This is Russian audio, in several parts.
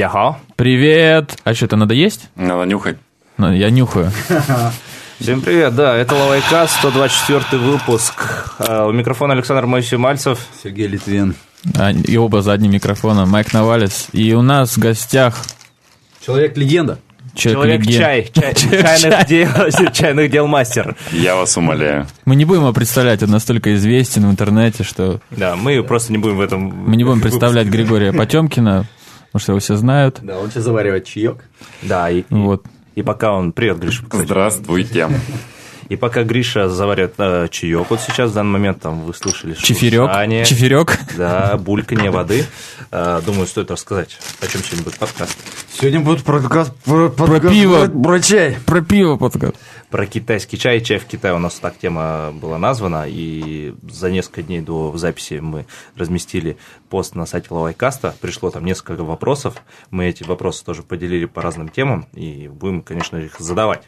Привет, привет. А что, это надо есть? Надо нюхать. Ну, Я нюхаю. Всем привет, да, это Лавайкаст, 124 выпуск. А, У микрофона Александр Моисей Мальцев. Сергей Литвин. А, И оба за одним микрофоном. Майк Навалец. И у нас в гостях Человек-легенда. Человек человек-легенда. чай, чай- чайных, дел, чайных дел мастер. Я вас умоляю. Мы не будем его представлять, он настолько известен в интернете, что Да, мы просто не будем в этом... мы не будем представлять Григория Потемкина, потому что его все знают. Да, он сейчас заваривает чаек. Да, и, и- Вот. и пока он... Привет, кстати. Здравствуйте. И пока Гриша заварит э, чаек, вот сейчас в данный момент там вы слышали Чефирек. шуршание, Чефирек. Да, бульканье воды. Э, Думаю, стоит рассказать, о чем сегодня будет подкаст. Сегодня будет подкаст про, Про пиво. Про, про чай. Про пиво подкаст. Про китайский чай. Чай в Китае у нас так тема была названа. И за несколько дней до записи мы разместили пост на сайте Лавайкаста. Пришло там несколько вопросов. Мы эти вопросы тоже поделили по разным темам. И будем, конечно, их задавать.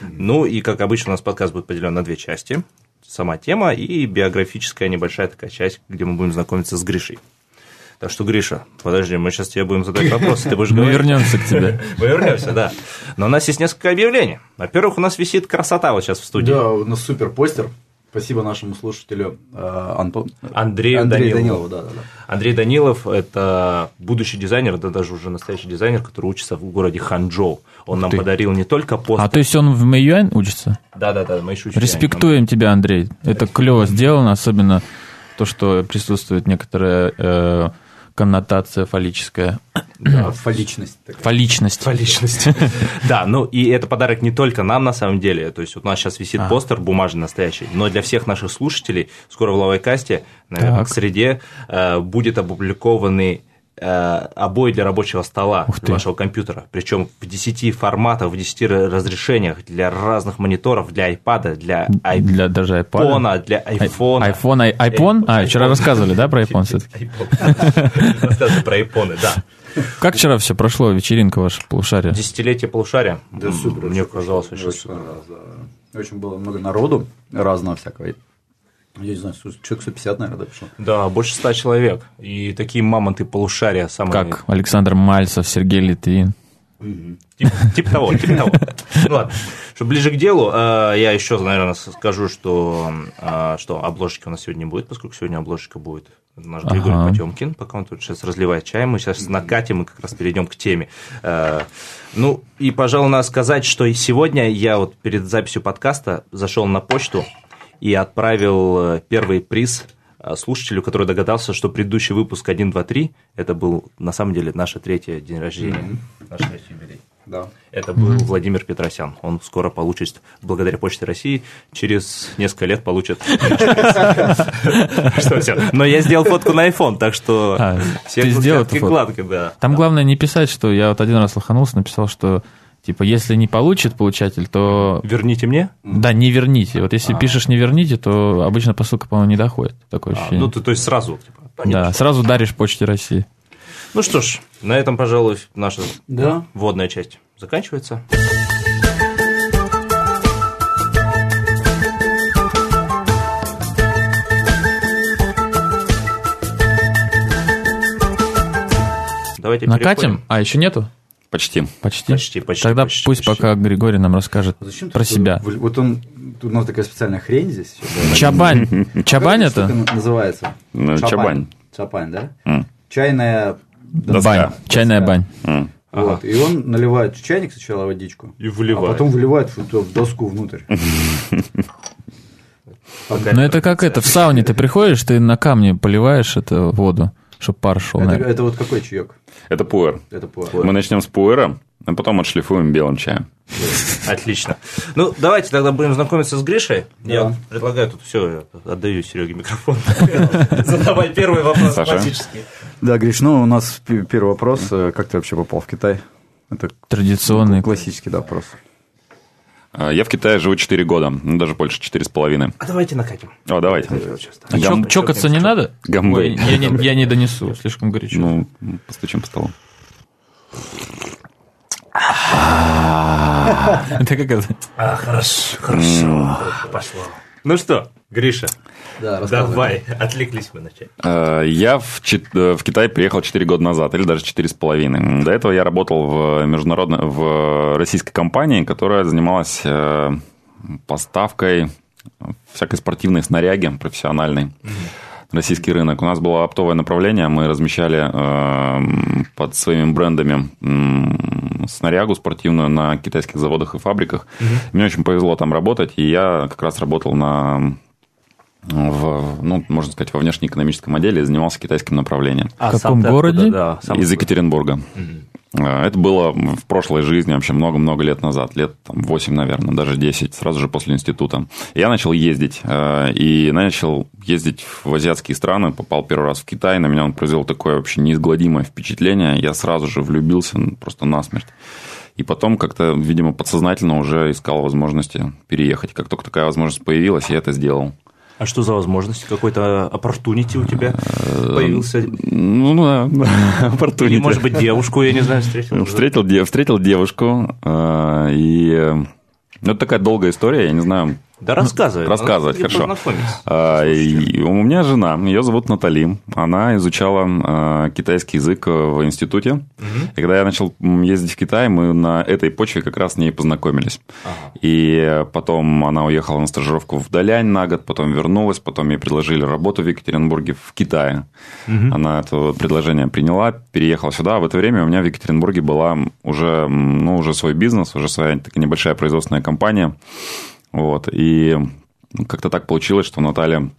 Ну и, как обычно, у нас подкаст будет поделен на две части. Сама тема и биографическая небольшая такая часть, где мы будем знакомиться с Гришей. Так что, Гриша, подожди, мы сейчас тебе будем задать вопросы, ты будешь Мы говорить. вернемся к тебе. Мы вернемся, да. Но у нас есть несколько объявлений. Во-первых, у нас висит красота вот сейчас в студии. Да, у нас супер постер. Спасибо нашему слушателю э, Антон... Андрею Андрею Данилову. Данилову. Да, да, да. Андрей Данилов – это будущий дизайнер, да даже уже настоящий дизайнер, который учится в городе Ханчжоу. Он нам ты. подарил не только пост. А то есть он в Мэйюань учится? Да-да-да, мы еще учимся. Респектуем тебя, Андрей. Это клево сделано, особенно то, что присутствует некоторая э, коннотация фаллическая. Да, фаличность такая. Фаличность. По личности. Да, ну и это подарок не только нам на самом деле. То есть вот у нас сейчас висит А. постер бумажный настоящий, но для всех наших слушателей скоро в Лавайкасте, наверное, к среде э, будет опубликованный э, обои для рабочего стола вашего компьютера. Причем в 10 форматах, в 10 разрешениях для разных мониторов, для iPad, для Для даже iPad. iPhone, для iPhone. Айфон, ай- айфон? А, вчера iPhone. рассказывали, да, про iPhone все-таки? Рассказывай про iPhone, да. Как вчера все прошло, вечеринка ваша, полушария? Десятилетие полушария. Да, супер. Мне казалось очень супер. Очень было много народу разного всякого. Я не знаю, человек 150, наверное, да, пришло. Да, больше ста человек. И такие мамонты полушария самые... Как Александр Мальцев, Сергей Литвин. Тип, типа того, типа того. Ну ладно. Чтобы ближе к делу, э, я еще, наверное, скажу, что, э, что обложки у нас сегодня не будет, поскольку сегодня обложка будет наш Григорий Ага. Потемкин, пока он тут сейчас разливает чай, мы сейчас накатим и как раз перейдем к теме. Э, Ну, и, пожалуй, надо сказать, что сегодня я вот перед записью подкаста зашел на почту и отправил э, первый приз э, слушателю, который догадался, что предыдущий выпуск 1, 2, 3, это был на самом деле наше третье день рождения, наш третий юбилей. Да. Это был Владимир Петросян. Он скоро получит, благодаря Почте России, через несколько лет получит. Что все. Но я сделал фотку на iPhone, так что А, все сделал гладко, да. Там главное не писать, что я вот один раз лоханулся, написал, что типа если не получит получатель, то Верните мне. да, не верните. Вот если пишешь не верните, то обычно посылка, по-моему, не доходит. Такое А, ощущение. ну, ты, то есть сразу. типа, да, сразу даришь Почте России. Ну что ж, на этом, пожалуй, наша Да. вводная часть заканчивается. Давайте Накатим? переходим. А, еще нету? Почти. Почти. Почти, почти, Тогда почти, пусть почти. пока Григорий нам расскажет А зачем про себя. Вот он, тут у нас такая специальная хрень здесь. Чабань. Чабань это? называется? Ну, чабань. Чапань, да? Чайная... Доска. Бань. Чайная бань. М. Вот, и он наливает в чайник сначала водичку, И а выливает. потом выливает в, в доску внутрь. Ну это как это, в сауне ты приходишь, ты на камне поливаешь эту воду, чтобы пар шел. Это, наверное. это вот какой чаек? Это пуэр. Это пуэр. Мы начнем с пуэра, а потом отшлифуем белым чаем. Отлично. Ну, давайте тогда будем знакомиться с Гришей. Я Да. предлагаю тут все, отдаю Сереге микрофон. Задавай первый вопрос Саша. классический. Да, Гриш, ну у нас первый вопрос. э, Как ты вообще попал в Китай? Это Традиционный. классический да, вопрос. А, Я в Китае живу 4 года, ну, даже больше 4,5. А давайте накатим. О, давайте. А Гам- чокаться не надо? Гамбей. Я не, я не донесу, слишком горячо. Ну, постучим по столу. Это как это? А, хорошо, хорошо. Пошло. Ну что, Гриша, Да, давай, отвлеклись мы на чай. Э, Я в, Чит- э, в Китай приехал 4 года назад, или даже 4,5. До этого я работал в международной, в российской компании, которая занималась э, поставкой всякой спортивной снаряги профессиональной. Российский рынок. У нас было оптовое направление, мы размещали э, под своими брендами м, снарягу спортивную на китайских заводах и фабриках. Мне очень повезло там работать, и я как раз работал на в, ну, можно сказать, во внешнеэкономическом отделе и занимался китайским направлением. А В каком сам городе? откуда? Да, сам Из? Екатеринбурга. Э, Это было в прошлой жизни, вообще много-много лет назад, лет там, 8, наверное, даже 10, сразу же после института. Я начал ездить, э, и начал ездить в азиатские страны, попал первый раз в Китай, на меня он произвел такое вообще неизгладимое впечатление, я сразу же влюбился ну, просто насмерть. И потом как-то, видимо, подсознательно уже искал возможности переехать. Как только такая возможность появилась, я это сделал. А что за возможность? Какой-то opportunity у тебя появился? Ну, да, opportunity. может быть, девушку, я не знаю, встретил? Встретил, встретил девушку, э, и э, ну, это такая долгая история, я не знаю. Да рассказывай. Рассказывать, Ну, хорошо. А, и у меня жена, ее зовут Натали, она изучала э, китайский язык в институте. И когда я начал ездить в Китай, мы на этой почве как раз с ней познакомились. И потом она уехала на стажировку в Далянь на год, потом вернулась, потом ей предложили работу в Екатеринбурге в Китае. Она это предложение приняла, переехала сюда. В это время у меня в Екатеринбурге была уже, ну, уже свой бизнес, уже своя такая небольшая производственная компания. Вот. И как-то так получилось, что Наталья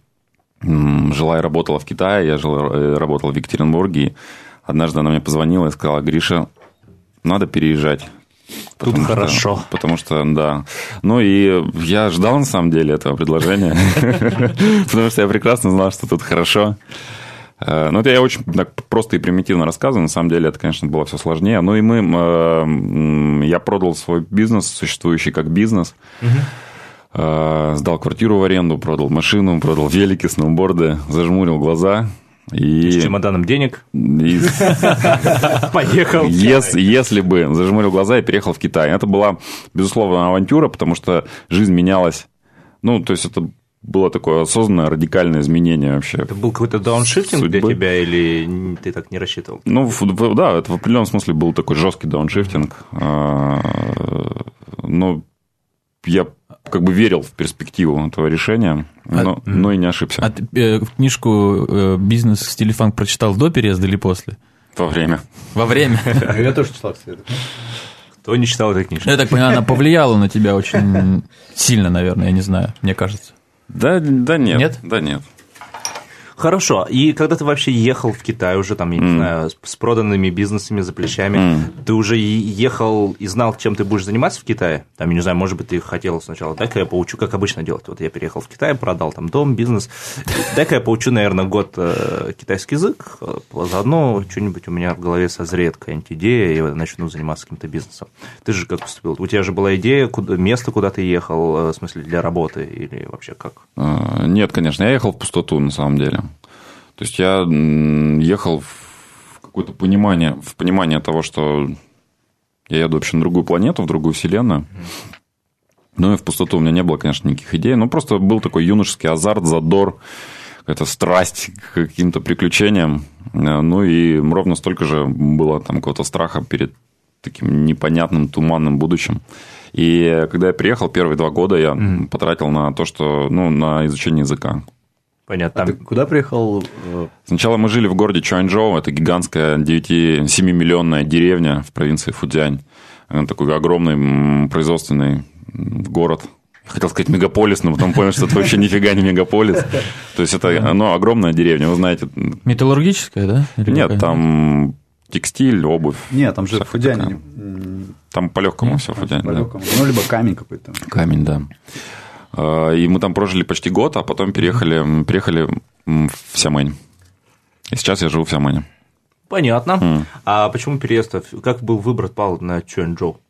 жила и работала в Китае, я жил и работал в Екатеринбурге. И однажды она мне позвонила и сказала, Гриша, надо переезжать. Тут Потому что- хорошо. потому что, да. Ну и я ждал, на самом деле, этого предложения. Потому что я прекрасно знал, что тут хорошо. Э, Ну, это я очень так просто и примитивно рассказываю. На самом деле, это, конечно, было все сложнее. Ну, и мы... э, Я продал свой бизнес, существующий как бизнес. Э, Сдал квартиру в аренду, продал машину, продал велики, сноуборды, зажмурил глаза. И, С чемоданом денег. и Поехал. Ес- если бы зажмурил глаза и переехал в Китай. Это была, безусловно, авантюра, потому что жизнь менялась. Ну, то есть это было такое осознанное, радикальное изменение вообще. Это был какой-то дауншифтинг для Судьбы. тебя или ты так не рассчитывал? Ну, да, это в определенном смысле был такой жесткий дауншифтинг. А, Но я как бы верил в перспективу этого решения, но, но и не ошибся А ты э, книжку э, «Бизнес в стиле фанк» прочитал до переезда или после? во время. Во время. Я тоже читал, кстати. Кто не читал этой книжки? Я так понимаю, она повлияла на тебя очень сильно, наверное, я не знаю, мне кажется. Да, да нет. Нет? Да нет. Хорошо. И когда ты вообще ехал в Китай уже, там, я не знаю, с, проданными бизнесами за плечами, ты уже ехал и знал, чем ты будешь заниматься в Китае? Там, я не знаю, может быть, ты хотел сначала, дай-ка я поучу, как обычно делать. Вот я переехал в Китай, продал там дом, бизнес. Дай-ка я поучу, наверное, год э, китайский язык, э, заодно что-нибудь у меня в голове созреет какая-нибудь идея, и я начну заниматься каким-то бизнесом. Ты же как поступил? У тебя же была идея, куда, место, куда ты ехал, э, в смысле, для работы или вообще как? А, Нет, конечно, я ехал в пустоту на самом деле. То есть я ехал в какое-то понимание, в понимание того, что я еду вообще на другую планету, в другую вселенную. Ну и в пустоту у меня не было, конечно, никаких идей. Ну, просто был такой юношеский азарт, задор, какая-то страсть к каким-то приключениям. Э, Ну и ровно столько же было там какого-то страха перед таким непонятным, туманным будущим. И когда я приехал, первые два года я потратил на то, что, ну, на изучение языка. Понятно. А Там ты куда приехал? э, Сначала мы жили в городе Чуанчжоу, это гигантская 9-7-миллионная деревня в провинции Фудзянь. Такой огромный производственный город. Я Хотел сказать мегаполис, но потом понял, что это вообще нифига не мегаполис. То есть это ну, огромная деревня, вы знаете. Металлургическая, да? Или Нет, какая? там текстиль, обувь. Нет, там же такая. м, Там по-легкому все Фудзянь. да. по-легкому. Ну, либо камень какой-то. Камень, да. А, И мы там прожили почти год, а потом переехали, переехали в Сямэнь. И сейчас я живу в Сямэне. Понятно. А почему переезд? Как был выбор пал на Чуэнчжоу?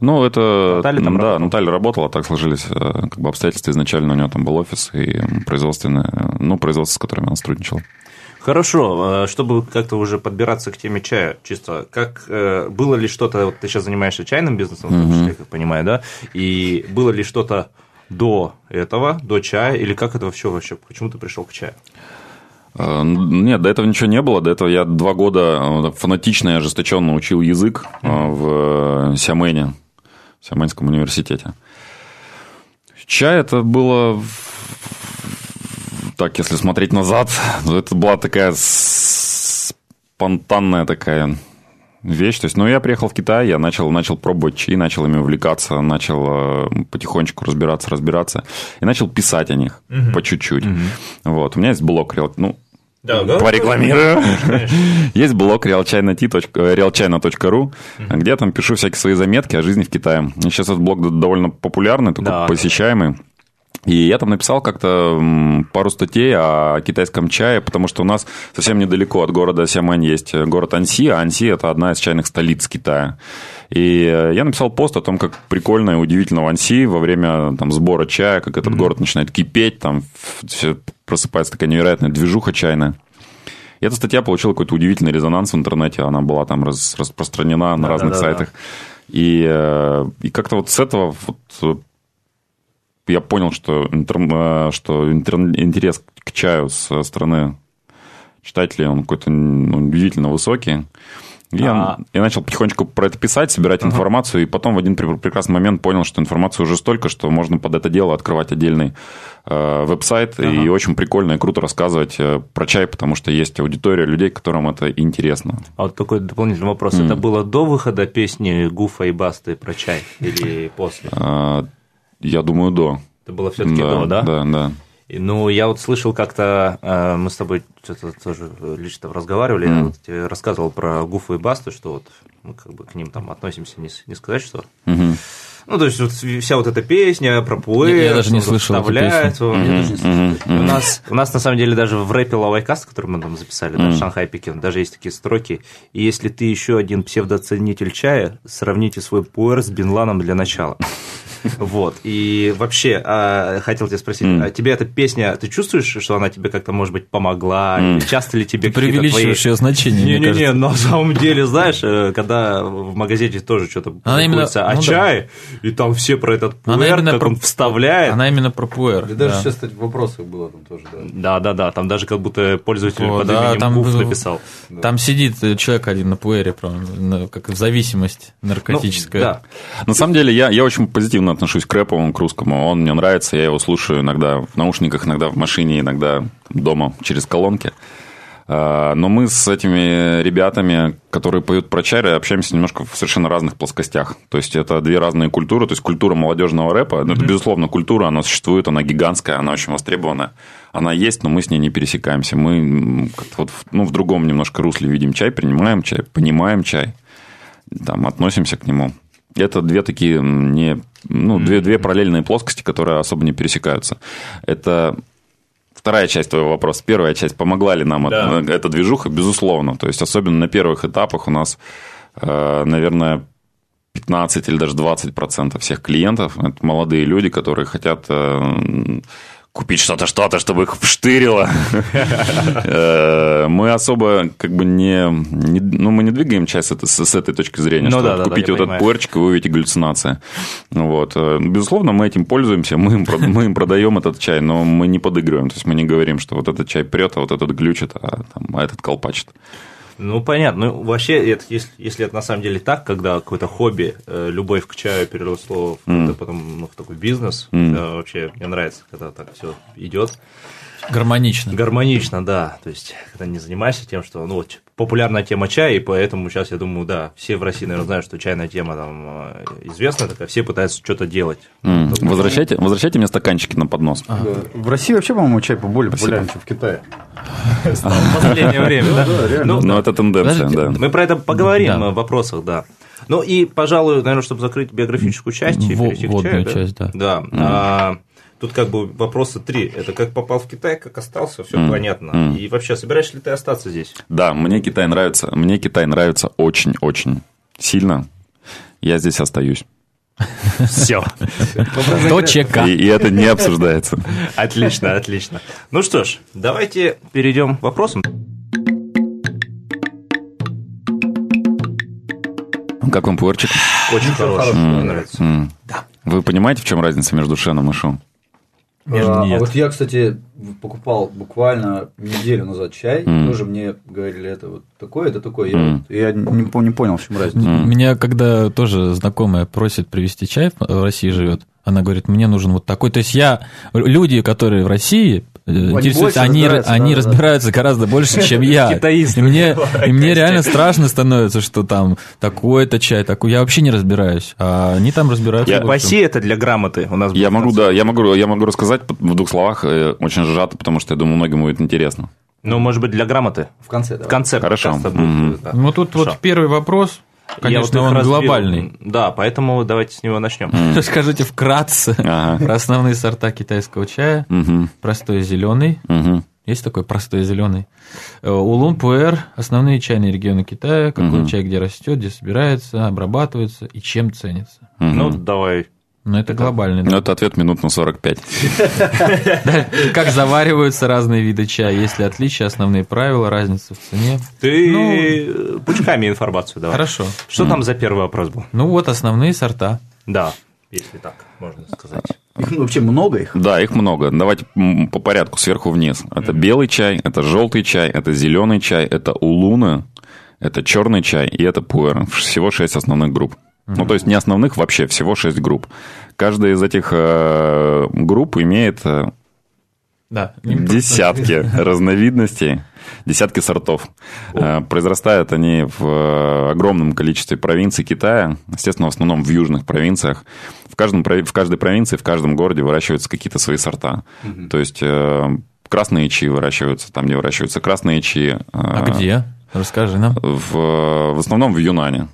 Ну, это... Наталья там да, работала? Наталья работала, так сложились э, как бы обстоятельства. Изначально у нее там был офис и производственное, ну, производство, с которым она сотрудничала. Хорошо, э, чтобы как-то уже подбираться к теме чая, чисто, как э, было ли что-то, вот ты сейчас занимаешься чайным бизнесом, том числе, как понимаю, да, и было ли что-то до этого, до чая, или как это вообще вообще? Почему ты пришел к чаю? Э, Нет, до этого ничего не было. До этого я два года э, фанатично и ожесточенно учил язык э, в Сиамене, в Сиаманском университете. Чай это было, так, если смотреть назад, то это была такая спонтанная такая вещь. То есть, ну, я приехал в Китай, я начал, начал пробовать чаи, начал ими увлекаться, начал э, потихонечку разбираться, разбираться, и начал писать о них по чуть-чуть. Вот, у меня есть блог, ну, Да, да. порекламирую. Есть блог realchina.ru, где я там пишу всякие свои заметки о жизни в Китае. Сейчас этот блог довольно популярный, такой Да. посещаемый. И я там написал как-то пару статей о китайском чае, потому что у нас совсем недалеко от города Сямань есть город Анси, а Анси – это одна из чайных столиц Китая. И э, я написал пост о том, как прикольно и удивительно в Анси во время там, сбора чая, как этот город начинает кипеть, там все просыпается такая невероятная движуха чайная. И эта статья получила какой-то удивительный резонанс в интернете, она была там распространена на разных сайтах. И, э, и как-то вот с этого вот э, я понял, что, интер- э, что интер- интерес к чаю со стороны читателей, он какой-то ну, удивительно высокий. И я, А. я начал потихонечку про это писать, собирать информацию, и потом в один пре- прекрасный момент понял, что информации уже столько, что можно под это дело открывать отдельный э, веб-сайт, и очень прикольно и круто рассказывать э, про чай, потому что есть аудитория людей, которым это интересно. А вот такой дополнительный вопрос. Это было до выхода песни Гуфа и Басты про чай или после? Э, я думаю, до. Это было все-таки до, да? Да, да. И, Ну, я вот слышал как-то, э, мы с тобой что-то тоже лично разговаривали, я вот тебе рассказывал про Гуфу и Басту, что вот мы как бы к ним там относимся, не, не сказать, что... Мгм. Ну, то есть вот вся вот эта песня про пуэр, Я- я даже не слышал эту песню. Я даже не слышал. У нас, у нас на самом деле даже в рэпе Лавайкаст, который мы там записали, да, Шанхай Пекин, даже есть такие строки. И если ты еще один псевдоценитель чая, сравните свой пуэр с Бенланом для начала. Вот. И вообще, а, хотел тебя спросить, а тебе эта песня, ты чувствуешь, что она тебе как-то, может быть, помогла? Или часто ли тебе Ты какие-то твои... преувеличиваешь ее значение, Не-не-не, на самом деле, знаешь, э, когда в магазине тоже что-то Она именно- о ну да. И там все про этот Она пуэр, именно как про- он вставляет. Она именно про пуэр. Да даже да. сейчас, кстати, в вопросах было там тоже, да. Да, да, да. Там даже как будто пользователь О, под да, именем там Гуф написал. Там сидит э, человек один на пуэре, прям, как зависимость наркотическая. Ну, да. На самом деле, я, я очень позитивно отношусь к рэпу, к русскому. Он мне нравится, я его слушаю иногда в наушниках, иногда в машине, иногда дома через колонки. А, Но мы с этими ребятами, которые поют про чай, общаемся немножко в совершенно разных плоскостях. То есть это две разные культуры. То есть культура молодежного рэпа, ну, это, безусловно, культура, она существует, она гигантская, она очень востребована. Она есть, но мы с ней не пересекаемся. Мы вот ну, в другом немножко русле видим чай, принимаем чай, понимаем чай, там, относимся к нему. Это две такие не, ну, две, две параллельные плоскости, которые особо не пересекаются. Это вторая часть твоего вопроса. Первая часть, помогла ли нам Да. эта, эта движуха? Безусловно. То есть, особенно на первых этапах у нас, э, наверное, 15 или даже 20 процентов всех клиентов – это молодые люди, которые хотят э, купить что-то, что-то, чтобы их вштырило. Э, Мы особо как бы не, ну, мы не двигаем часть с, этой- точки зрения, Ну что да, вот этот пуэрчик, и вы увидите галлюцинации. Вот. Э, Безусловно, мы этим пользуемся, мы им, продаем этот чай, но мы не подыгрываем. То есть мы не говорим, что вот этот чай прет, а вот этот глючит, а, а этот колпачит. Ну, понятно. Ну, вообще, это, если, если это на самом деле так, когда какое-то хобби, э, любовь к чаю переросло в, какой-то потом, ну, в такой бизнес, да, вообще мне нравится, когда так все идет. Гармонично. Гармонично, да. То есть, когда не занимаешься тем, что, ну, вот, популярная тема чая, и поэтому сейчас, я думаю, да, все в России, наверное, знают, что чайная тема там э, известна такая, все пытаются что-то делать. М, Возвращайте, возвращайте мне стаканчики на поднос. Да. В России вообще, по-моему, чай более популярен, чем в Китае. В последнее время, да? Ну, Но это тенденция, да. Мы про это поговорим в вопросах, да. Ну и, пожалуй, наверное, чтобы закрыть биографическую часть и перейти к чаю, часть, да. Да. Тут как бы вопроса три. Это как попал в Китай, как остался, все понятно. И вообще, собираешься ли ты остаться здесь? Да, мне Китай нравится. Мне Китай нравится очень-очень сильно. Я здесь остаюсь. Все. Точка. И, и это не обсуждается. Отлично, отлично. Ну что ж, давайте перейдем к вопросам. Как вам пуэрчик? Очень хороший, мне нравится. Вы понимаете, в чем разница между шеном и шу? Между А, а вот я, кстати, покупал буквально неделю назад чай, М. тоже мне говорили, это вот такое, это такое. Я, М. вот- я не, не понял, в чем разница. М. Меня когда тоже знакомая просит привезти чай, в России живет, она говорит, мне нужен вот такой. То есть я, люди, которые в России э, Они разбираются, они да, да, да. разбираются гораздо больше, чем я. Китаисты. И мне, и мне реально страшно становится, что там такой-то чай, такой. Я вообще не разбираюсь, а они там разбираются. Я-. России это для грамоты. У нас Я могу, да, я могу, я могу рассказать в двух словах, э, очень сжато, потому что я думаю, многим будет интересно. Ну, может быть, для грамоты. В конце, да. В конце Хорошо. будет, Мгм. да. Ну тут Хорошо. вот первый вопрос, Я конечно, вот он разбил. глобальный. Да, поэтому давайте с него начнем. Расскажите вкратце Ага. про основные сорта китайского чая. Простой зеленый. Есть такой простой зеленый. Э, Улун, Пуэр, основные чайные регионы Китая, какой чай где растет, где собирается, обрабатывается и чем ценится. Ну, давай. Но это глобальный. Ну, да. это ответ минут на 45. Как завариваются разные виды чая, есть ли отличия, основные правила, разница в цене. Ты Ну, пучками информацию давай. Хорошо. Что там за первый вопрос был? Ну вот основные сорта. Да, если так можно сказать. Их вообще много их. Да, их много. Давайте по порядку, сверху вниз. Это белый чай, это желтый чай, это зеленый чай, это улуны, это черный чай и это пуэр. Всего шесть основных групп. Ну, то есть не основных вообще, всего шесть групп. Каждая из этих э, групп имеет э, Да. десятки разновидностей, десятки сортов. Э, Произрастают они в э, огромном количестве провинций Китая, естественно, в основном в южных провинциях. В, каждом, в каждой провинции, в каждом городе выращиваются какие-то свои сорта. То есть э, красные чаи выращиваются там, где выращиваются красные чаи. А э, где? Расскажи нам. В, в основном в Юнане.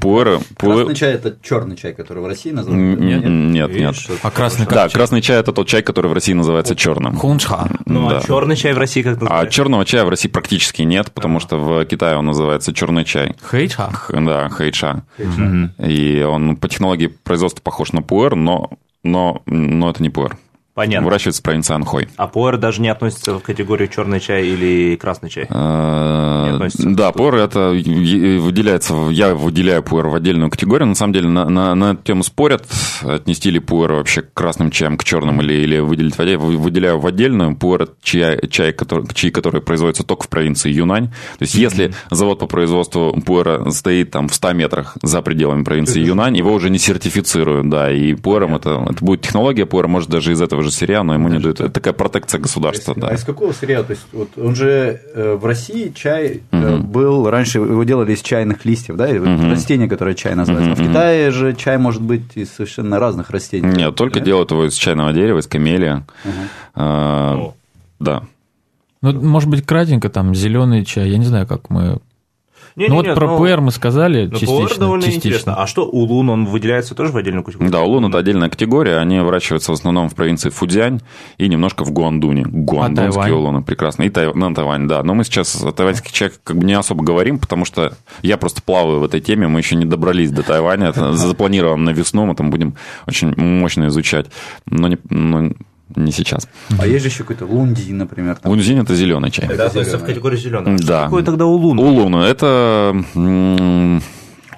Пуэры, пуэ- Красный чай это черный чай, который в России М, называют. Нет, нет, нет. А красный как Да, чай? красный чай это тот чай, который в России называется черным. Хунчха. Ну, Да. а черный чай в России как А называется? черного чая в России практически нет, потому что в Китае он называется черный чай. Хэйчха. Х- Да, хэйча. И он по технологии производства похож на пуэр, но, но, но это не пуэр. Понятно. Выращивается в провинции Анхой. А пуэр даже не относится в категорию черный чай или красный чай. Э, Да, пуэр это выделяется, я выделяю пуэр в отдельную категорию. На самом деле на, на, на эту тему спорят, отнести ли пуэр вообще к красным чаям, к черным или, или выделить в отдельную. Вы- Выделяю в отдельную пуэр чай, чай который, чаи, которые производятся только в провинции Юнань. То есть если завод по производству пуэра стоит там в 100 метрах за пределами провинции Юнань, его уже не сертифицируют, да, и пуэром это, это будет технология пуэра, может даже из этого же сырья, но ему не дают. Это такая протекция государства, А да. из какого сырья? То есть, вот он же э, в России чай э, был, раньше его делали из чайных листьев, да, вот растение, которое чай называется. А в Китае же чай может быть из совершенно разных растений. Нет, только делают его из чайного дерева, из камелия. А, О. Да. Ну, может быть, кратенько, там, зеленый чай, я не знаю, как мы... Не, ну, не, вот не, про ну, пуэр мы сказали, ну, частично. пуэр довольно частично. интересно. А что, улун, он выделяется тоже в отдельную категорию? Да, улун это отдельная категория. Они выращиваются в основном в провинции Фудзянь и немножко в Гуандуне. Гуандунские Тайвань? улуны прекрасные. И Тай... на Тайвань, да. Но мы сейчас о тайваньских чаях как бы не особо говорим, потому что я просто плаваю в этой теме. Мы еще не добрались до Тайваня. Это запланировано на весну. Мы там будем очень мощно изучать. Но не, но не сейчас. А есть же еще какой-то лунди, например. там. Лунзинь это зеленый чай. Это относится в категорию зеленого. Да. Какой тогда улун? Улун это м,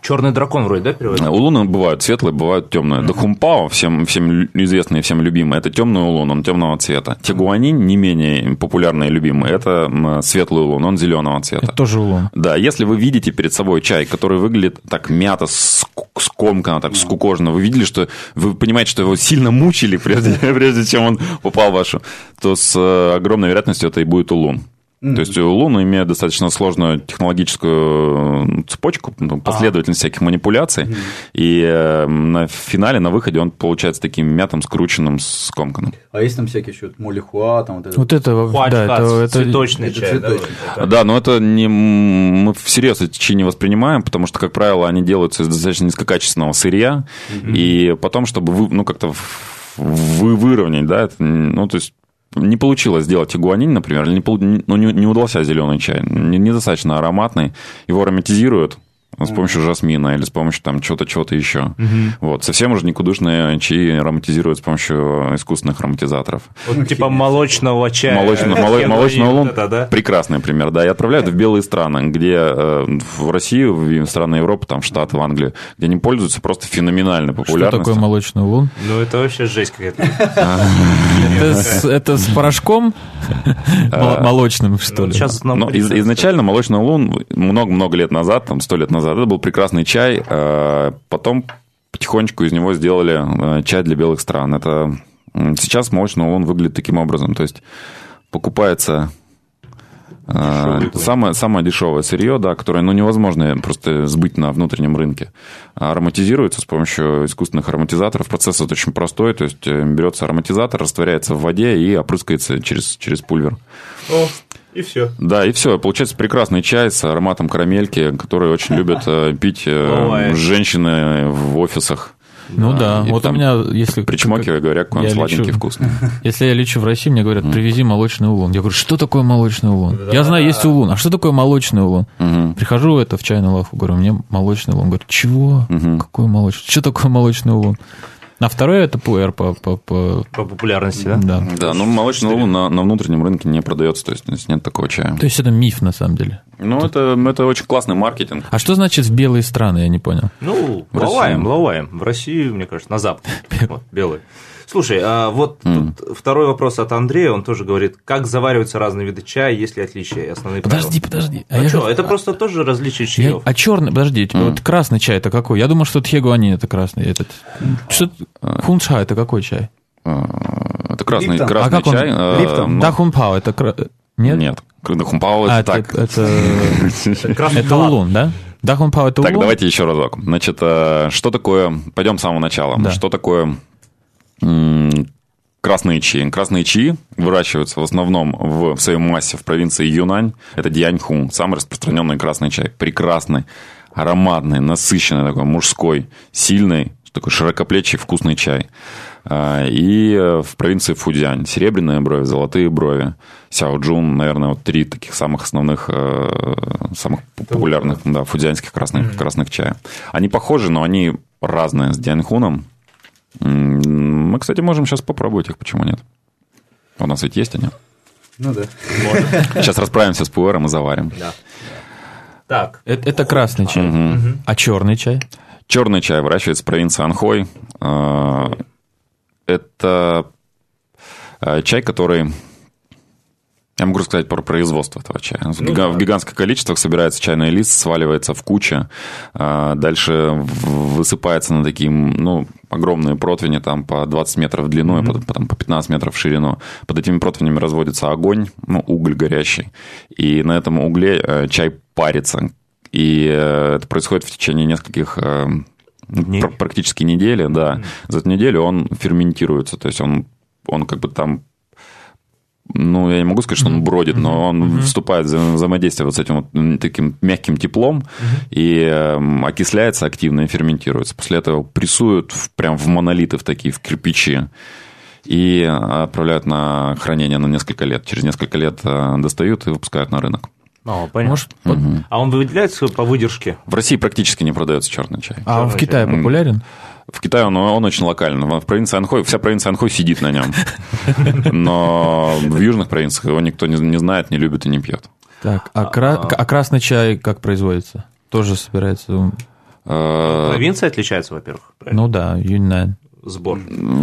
Черный дракон вроде, да, переводится? Улуны бывают светлые, бывают темные. Дахумпао, всем, всем лю- известный всем любимый, это темный улун, он темного цвета. Тигуанин, не менее популярный и любимый, это светлый улун, он зеленого цвета. Это тоже улун. Да, если вы видите перед собой чай, который выглядит так мято, ск- скомканно, так скукоженно, вы видели, что вы понимаете, что его сильно мучили, прежде, прежде чем он попал в вашу, то с э, огромной вероятностью это и будет улун. То есть улун имеет достаточно сложную технологическую э, цепочку, ну, последовательность всяких манипуляций, и э, на финале, на выходе он получается таким мятым, скрученным, скомканным. А есть там всякие еще молихуа, там вот это. Вот это, Хуачкац, да, это, это- цветочный это чай. да, цветочный. вот это. Да, но это не мы всерьез эти чаи не воспринимаем, потому что, как правило, они делаются из достаточно низкокачественного сырья, и потом, чтобы вы, ну как-то вы выровнять, да, это, ну то есть не получилось сделать игуанин, например, или не, ну, не, не удался зеленый чай, не- недостаточно ароматный, его ароматизируют, с помощью жасмина или с помощью там чего-то, чего-то еще. Вот. Совсем уже никудышные чаи ароматизируют с помощью искусственных ароматизаторов. Вот типа молочного чая. Молочный, Э, моло- вот лун это, да? прекрасный пример, да, и отправляют в белые страны, где э, в Россию, в страны Европы, там, в Штаты, в Англию, где они пользуются просто феноменальной Что популярностью. такое молочный лун? Ну, это вообще жесть какая-то. Это с, порошком Мол- молочным, что ли? Нам Но из- изначально молочный лун много-много лет назад, там сто лет назад, это был прекрасный чай. э, Потом потихонечку из него сделали э, чай для белых стран. Это сейчас молочный лун выглядит таким образом. То есть покупается э, Дешевый самое, самое дешевое сырье, да, которое ну, невозможно просто сбыть на внутреннем рынке. Ароматизируется с помощью искусственных ароматизаторов. Процесс вот очень простой. То есть берется ароматизатор, растворяется в воде и опрыскается через, через пульвер. О, и все. Да, и все. Получается прекрасный чай с ароматом карамельки, который очень любят э, пить э, женщины в офисах. Ну да, и вот у меня, если... Причмокивая, говоря, какой он сладенький, лечу. вкусный. Если я лечу в Россию, мне говорят, привези молочный улун. Я говорю, что такое молочный улун? Я знаю, есть улун. А что такое молочный улун? Мгм. Прихожу это в чайную лавку, говорю, мне молочный улун. Говорю, чего? Мгм. Какой молочный? Что такое молочный улун? А второе это пуэр по... по, по- По популярности, да? Да. Да, ну молочный лун на, на внутреннем рынке не продается, то есть нет такого чая. То есть это миф на самом деле. Ну, это, это очень классный маркетинг. А что значит в белые страны, я не понял. Ну, В России. лаваем, лаваем. В России, мне кажется, на запад. Вот, белый. Слушай, а вот тут второй вопрос от Андрея. Он тоже говорит, как завариваются разные виды чая, есть ли отличия и основные Подожди, правила? подожди. А, я что, как- это просто тоже различие Я- чаев. а черный, подожди, вот красный чай это какой? Я думал, что тхегуанин это красный. Этот. Что хунча это какой чай? Э, Это красный, Липтон. красный А как он? чай. э, Липтон. ну, Да, хунпао это нет? Нет. Хунпао А, это это, так. это, это халат. улун, да? Да, хунпао это Так, улун? давайте еще разок. Значит, э, что такое... Пойдем с самого начала. Да. Что такое красные чаи? Красные чаи выращиваются в основном в, в своей массе в провинции Юнань. Это Дяньхун, самый распространенный красный чай. Прекрасный, ароматный, насыщенный такой, мужской, сильный, такой широкоплечий, вкусный чай. А, И э, в провинции Фудзянь серебряные брови, золотые брови. Сяоджун, наверное, вот три таких самых основных, э, самых популярных, да, фудзянских красных, красных чая. Они похожи, но они разные с Дяньхуном. Мы, кстати, можем сейчас попробовать их, почему нет? У нас ведь есть они. Ну да. Сейчас расправимся с пуэром и заварим. Да. Так, Это, это красный чай. А черный чай? Черный чай выращивается в провинции Анхой. А, Это а, чай, который... Я могу рассказать про производство этого чая. В, гига- в гигантских количествах собирается чайный лист, сваливается в кучу, а, дальше высыпается на такие, ну, огромные противни, там по 20 метров в длину и потом, по 15 метров в ширину. Под этими противнями разводится огонь, ну, уголь горящий, и на этом угле э, чай парится. И э, это происходит в течение нескольких э, Дней. пр- практически недели, да. За эту неделю он ферментируется, то есть он, он как бы там ну, я не могу сказать, что он бродит, но он вступает в вза- взаимодействие вот с этим вот таким мягким теплом и эм, окисляется активно и ферментируется. После этого прессуют в- прям в монолиты, в такие, в кирпичи и отправляют на хранение на несколько лет. Через несколько лет э, достают и выпускают на рынок. О, понятно. Может, под- А он выделяется по выдержке? В России практически не продается черный чай. А он в Черный Китае чай. популярен? В Китае он, он очень локальный. В провинции Анхой, вся провинция Анхой сидит на нем. Но в южных провинциях его никто не, не знает, не любит и не пьет. Так, а, кра- а красный чай как производится? Тоже собирается? Э, Провинция отличается, во-первых. Ну да, Юньнань. Сбор.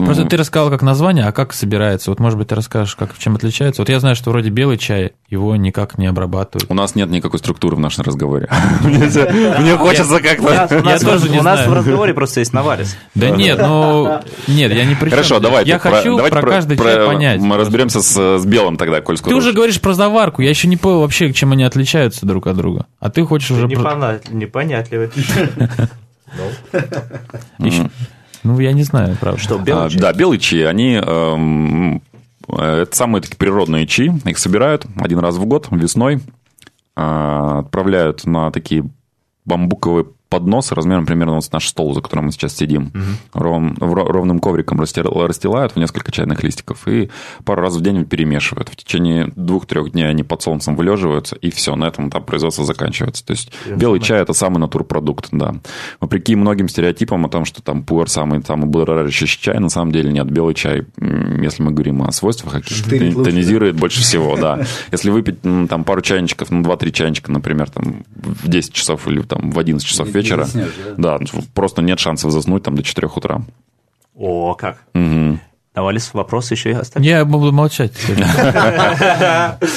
Просто ты рассказал как название, а как собирается? Вот, может быть, ты расскажешь, как, чем отличается? Вот я знаю, что вроде белый чай, его никак не обрабатывают. У нас нет никакой структуры в нашем разговоре. Мне хочется как-то... у нас- тоже не у нас знаю. в разговоре просто есть наварис. Да нет, ну... Нет, я не Хорошо, давайте. Я хочу про каждый чай понять. Мы разберемся с, белым тогда, коль. Ты уже говоришь про заварку, я еще не понял вообще, чем они отличаются друг от друга. А ты хочешь уже... Непонятливый. Ну, я не знаю, правда. Что, А, белый чай? Да, белые чаи, они... эм, э, Это самые такие природные чаи. Их собирают один раз в год, весной. а, Отправляют на такие бамбуковые поднос размером примерно вот наш стол, за которым мы сейчас сидим. Угу. Ров, ровным ковриком расстилают в несколько чайных листиков и пару раз в день перемешивают. В течение двух-трех дней они под солнцем вылеживаются, и все, на этом там производство заканчивается. То есть Я белый чай – это самый натурпродукт, да. Вопреки многим стереотипам о том, что там пуэр самый, самый будоражащий чай, на самом деле нет. Белый чай, если мы говорим о свойствах, тонизирует больше всего, да. Если выпить там пару чайничков, ну, 2-3 чайничка, например, там в 10 часов или там в 11 часов вечера, да, просто нет шансов заснуть там до 4 утра. О, как. Угу. Давались вопросы еще и остались? Я буду молчать.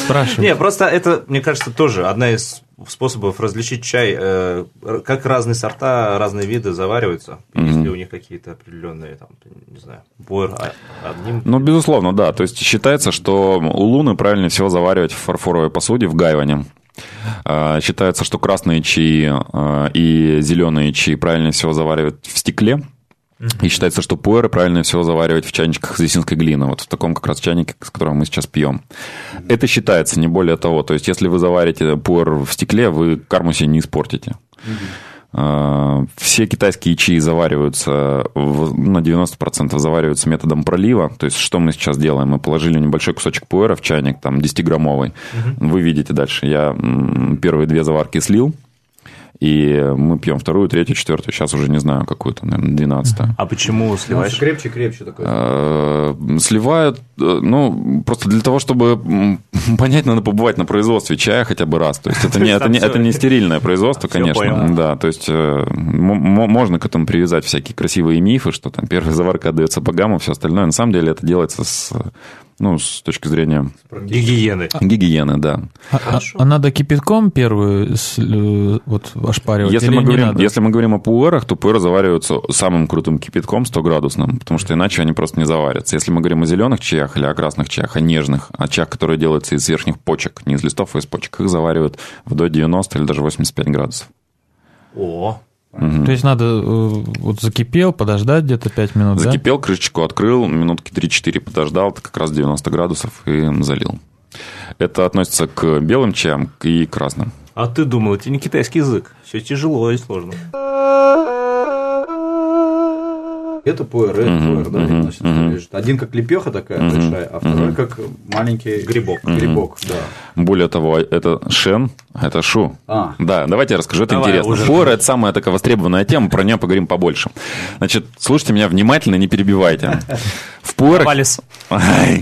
Спрашивай. Не, просто это, мне кажется, тоже одна из способов различить чай, э, как разные сорта, разные виды завариваются, mm-hmm. если у них какие-то определенные, там, не знаю, буэр одним. Ну, безусловно, да. То есть считается, что у луны правильнее всего заваривать в фарфоровой посуде в гайване. А, считается, что красные чаи а, и зеленые чаи правильнее всего заваривать в стекле, и считается, что пуэры правильно всего заваривать в чайничках из ясинской глины, вот в таком как раз чайнике, с которым мы сейчас пьем. Это считается, не более того. То есть, если вы заварите пуэр в стекле, вы карму себе не испортите. А, все китайские чаи завариваются, на 90% завариваются методом пролива. То есть, что мы сейчас делаем? Мы положили небольшой кусочек пуэра в чайник, там, 10-граммовый. Угу. Вы видите дальше. Я первые две заварки слил, и мы пьем вторую, третью, четвертую. Сейчас уже не знаю, какую-то, наверное, двенадцатую. А почему сливаешь? Ну, крепче, крепче такой. Э, сливают, э, ну, просто для того, чтобы понять, надо побывать на производстве чая хотя бы раз. То есть это не, это не, это не стерильное производство, конечно. Да, то есть э, можно к этому привязать всякие красивые мифы, что там первая заварка отдается по гамму, все остальное. На самом деле это делается с ну, с точки зрения... Гигиены. Гигиены, да. А, а, а надо кипятком первую с, э, вот ошпаривать если мы, говорим, надо? если мы говорим о пуэрах, то пуэры завариваются самым крутым кипятком, 100-градусным, потому что иначе они просто не заварятся. Если мы говорим о зеленых чаях или о красных чаях, о нежных, о чаях, которые делаются из верхних почек, не из листов, а из почек, их заваривают в до 90 или даже 85 градусов. О, Угу. То есть надо э, вот закипел, подождать где-то 5 минут, Закипел, да? крышечку открыл, минутки 3-4 подождал, это как раз 90 градусов и залил. Это относится к белым чаям и красным. А ты думал, это не китайский язык. Все тяжело и сложно. Это пуэр, это пуэр, да, uh-huh, значит, лежит. Один как лепеха такая uh-huh, большая, а второй uh-huh. как маленький грибок. Uh-huh. Грибок, да. Более того, это шен, это шу. А. Да, давайте я расскажу, это Давай, интересно. Уже. Пуэр – это самая такая востребованная тема, про нее поговорим побольше. Значит, слушайте меня внимательно, не перебивайте. В пуэрах...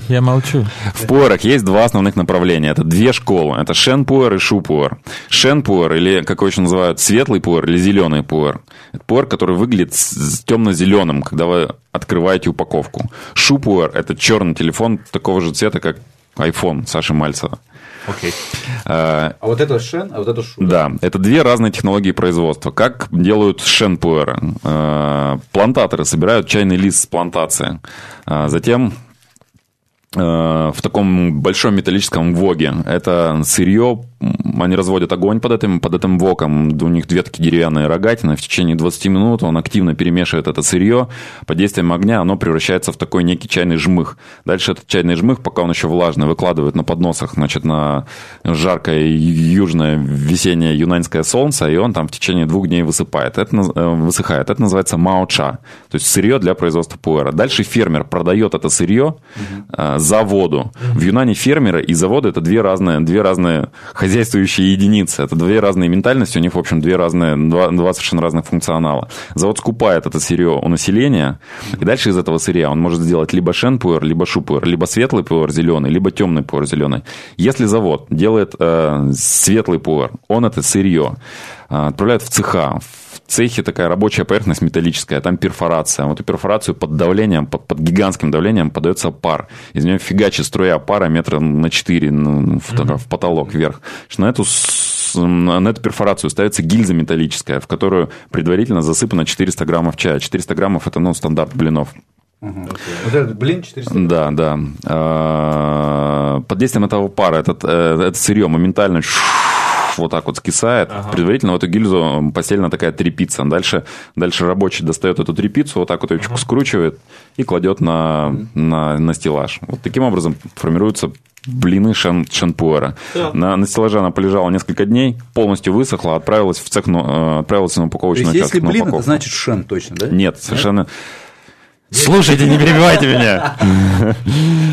Я молчу. В пуэрах есть два основных направления. Это две школы. Это шен-пуэр и шу-пуэр. Шен-пуэр, или, как его еще называют, светлый пуэр или зеленый пуэр. Это пуэр, который выглядит темно-зеленым, когда вы открываете упаковку. Шу-пуэр – это черный телефон такого же цвета, как iPhone Саши Мальцева. Окей. А, а вот это шен, а вот это шу. Да, это две разные технологии производства. Как делают шен пуэра? А, плантаторы собирают чайный лист с плантации. А, затем Э, в таком большом металлическом воге. Это сырье, они разводят огонь под этим, под этим воком, у них две такие деревянные рогатины, в течение 20 минут он активно перемешивает это сырье, под действием огня оно превращается в такой некий чайный жмых. Дальше этот чайный жмых, пока он еще влажный, выкладывают на подносах, значит, на жаркое южное весеннее юнаньское солнце, и он там в течение двух дней высыпает. Это, э, высыхает. Это называется маоча, то есть сырье для производства пуэра. Дальше фермер продает это сырье угу заводу. В Юнане фермеры и заводы это две разные, две разные хозяйствующие единицы. Это две разные ментальности, у них, в общем, две разные, два, два совершенно разных функционала. Завод скупает это сырье у населения, и дальше из этого сырья он может сделать либо шен-пуэр, либо шу-пуэр, либо светлый пуэр зеленый, либо темный пуэр зеленый. Если завод делает э, светлый пуэр, он это сырье э, отправляет в цеха, цехе такая рабочая поверхность металлическая, там перфорация. Вот эту перфорацию под давлением, под, под гигантским давлением подается пар. Из нее фигачит струя пара метра на 4 ну, в, mm-hmm. в потолок вверх. На эту на эту перфорацию ставится гильза металлическая, в которую предварительно засыпано 400 граммов чая. 400 граммов – это ну, стандарт блинов. Угу. Вот этот блин 400 Да, да. А, под действием этого пара этот, э, это сырье моментально вот так вот скисает. Ага. Предварительно в эту гильзу постелена такая трепица. Дальше, дальше рабочий достает эту трепицу, вот так вот ее ага. скручивает и кладет на, на, на стеллаж. Вот таким образом формируются блины шен, шенпуэра. Да. На, на стеллаже она полежала несколько дней, полностью высохла, отправилась в цех, ну, отправилась на упаковочный То есть, если блин, это значит шен точно, да? Нет, совершенно... Нет? Слушайте, не перебивайте меня.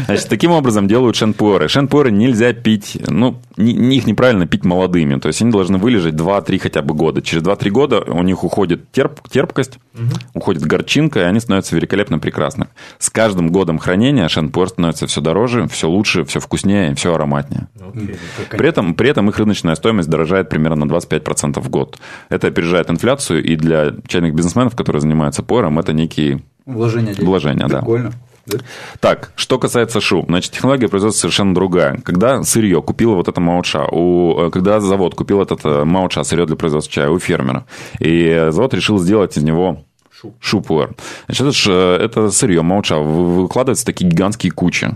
Значит, таким образом делают шенпуэры. Шенпуэры нельзя пить, ну, их неправильно пить молодыми. То есть они должны вылежать 2-3 хотя бы года. Через 2-3 года у них уходит терп, терпкость, угу. уходит горчинка, и они становятся великолепно прекрасными. С каждым годом хранения шенпуэр становится все дороже, все лучше, все вкуснее, все ароматнее. Okay. При, этом, при этом их рыночная стоимость дорожает примерно на 25% в год. Это опережает инфляцию, и для чайных бизнесменов, которые занимаются пуэром, это некий Вложение денег. Вложение, да. Прикольно. Да? Так, что касается шу, значит, технология производства совершенно другая. Когда сырье купила вот это мауча, у, э, когда завод купил этот э, мауча, сырье для производства чая у фермера, и завод решил сделать из него шу. шупуэр. Значит, это, это сырье мауча выкладывается в такие гигантские кучи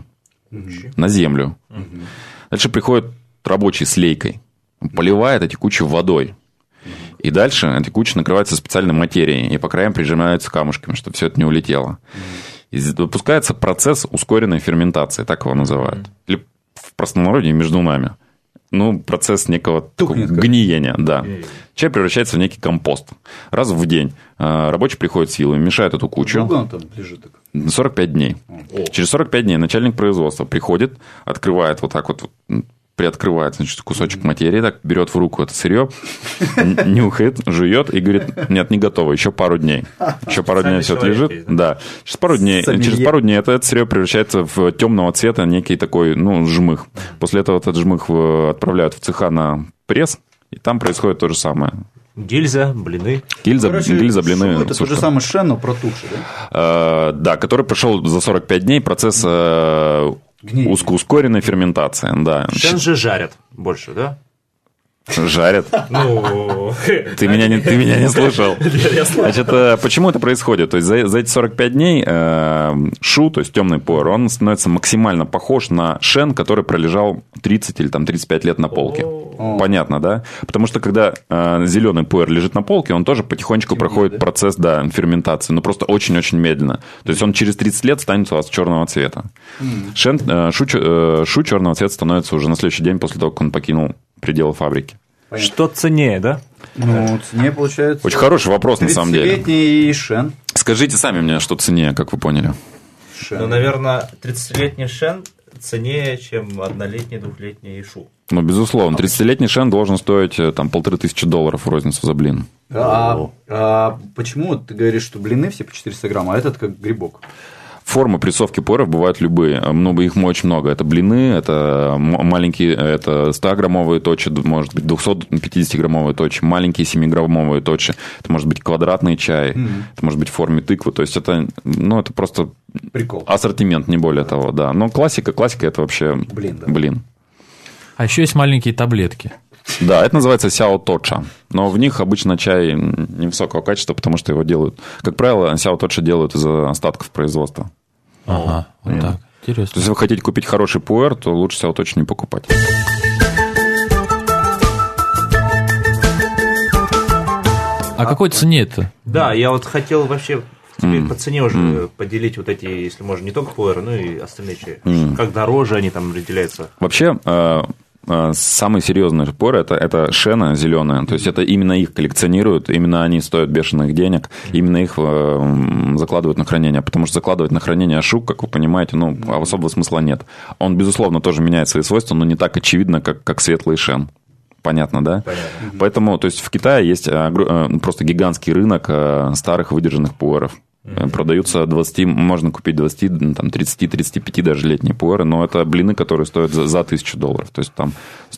угу. на землю. Угу. Дальше приходит рабочий с лейкой, поливает эти кучи водой. И дальше эти кучи накрываются специальной материей, и по краям прижимаются камушками, чтобы все это не улетело. И допускается процесс ускоренной ферментации, так его называют. Или в простонародье между нами. Ну, процесс некого гниения, да. Чай превращается в некий компост. Раз в день а, рабочий приходит силами, мешает эту кучу. Долго он там лежит? 45 дней. О. Через 45 дней начальник производства приходит, открывает вот так вот приоткрывает, значит, кусочек материи, так берет в руку это сырье, нюхает, жует и говорит, нет, не готово, еще пару дней. Еще пару дней все это лежит. Да. Через пару дней, через пару дней это, это сырье превращается в темного цвета некий такой, ну, жмых. После этого этот жмых отправляют в цеха на пресс, и там происходит то же самое. Гильза, блины. Гильза, Короче, гильза блины. Это то же самое шен, но протухший, да? Э, да, который прошел за 45 дней процесс э, Гниет. Ускоренная ферментация, да. Сейчас же жарят больше, да? Жарят. Ну, ты меня не, ты меня не слышал. Значит, э, почему это происходит? То есть за, за эти 45 дней э, шу, то есть темный пуэр, он становится максимально похож на шен, который пролежал 30 или там 35 лет на полке. Понятно, да? Потому что когда э, зеленый пуэр лежит на полке, он тоже потихонечку Темнее, проходит да? процесс да, ферментации, но просто очень-очень медленно. То есть он через 30 лет станет у вас черного цвета. Шен, э, шу, э, шу черного цвета становится уже на следующий день после того, как он покинул пределы фабрики. Понятно. Что ценнее, да? Ну, ценнее получается. Очень хороший вопрос, на самом деле. 30-летний Шен. Скажите сами мне, что ценнее, как вы поняли. Шен. Ну, наверное, 30-летний Шен ценнее, чем однолетний, двухлетний Шу. Ну, безусловно. 30-летний Шен должен стоить э, там полторы тысячи долларов в розницу за блин. А, а почему ты говоришь, что блины все по 400 грамм, а этот как грибок? Формы прессовки поров бывают любые. Много, их очень много. Это блины, это маленькие, это 100-граммовые точи, может быть 250-граммовые точи, маленькие 7-граммовые точи. Это может быть квадратный чай, mm-hmm. это может быть в форме тыквы. То есть это, ну, это просто Прикол. ассортимент, не более да. того, да. Но классика, классика это вообще блин. Да. блин. А еще есть маленькие таблетки. Да, это называется сяо точа. Но в них обычно чай невысокого качества, потому что его делают. Как правило, сяо точа делают из остатков производства. Ага, вот mm. так. Интересно. То есть, если вы хотите купить хороший пуэр, то лучше сяо точа не покупать. А какой цене это? Да, я вот хотел вообще mm. по цене уже mm. поделить вот эти, если можно, не только пуэры, но и остальные чаи. Mm. Как дороже они там разделяются? Вообще, Э, самый серьезный спор это, это шена зеленая. То есть это именно их коллекционируют, именно они стоят бешеных денег, именно их э, закладывают на хранение. Потому что закладывать на хранение шук, как вы понимаете, ну, особого смысла нет. Он, безусловно, тоже меняет свои свойства, но не так очевидно, как, как светлый шен. Понятно, да? Понятно. Поэтому, то есть в Китае есть э, просто гигантский рынок старых выдержанных пуэров. Mm-hmm. Продаются 20, можно купить 20, там, 30-35 даже летние пуэры, но это блины, которые стоят за, за 1000 долларов. То есть там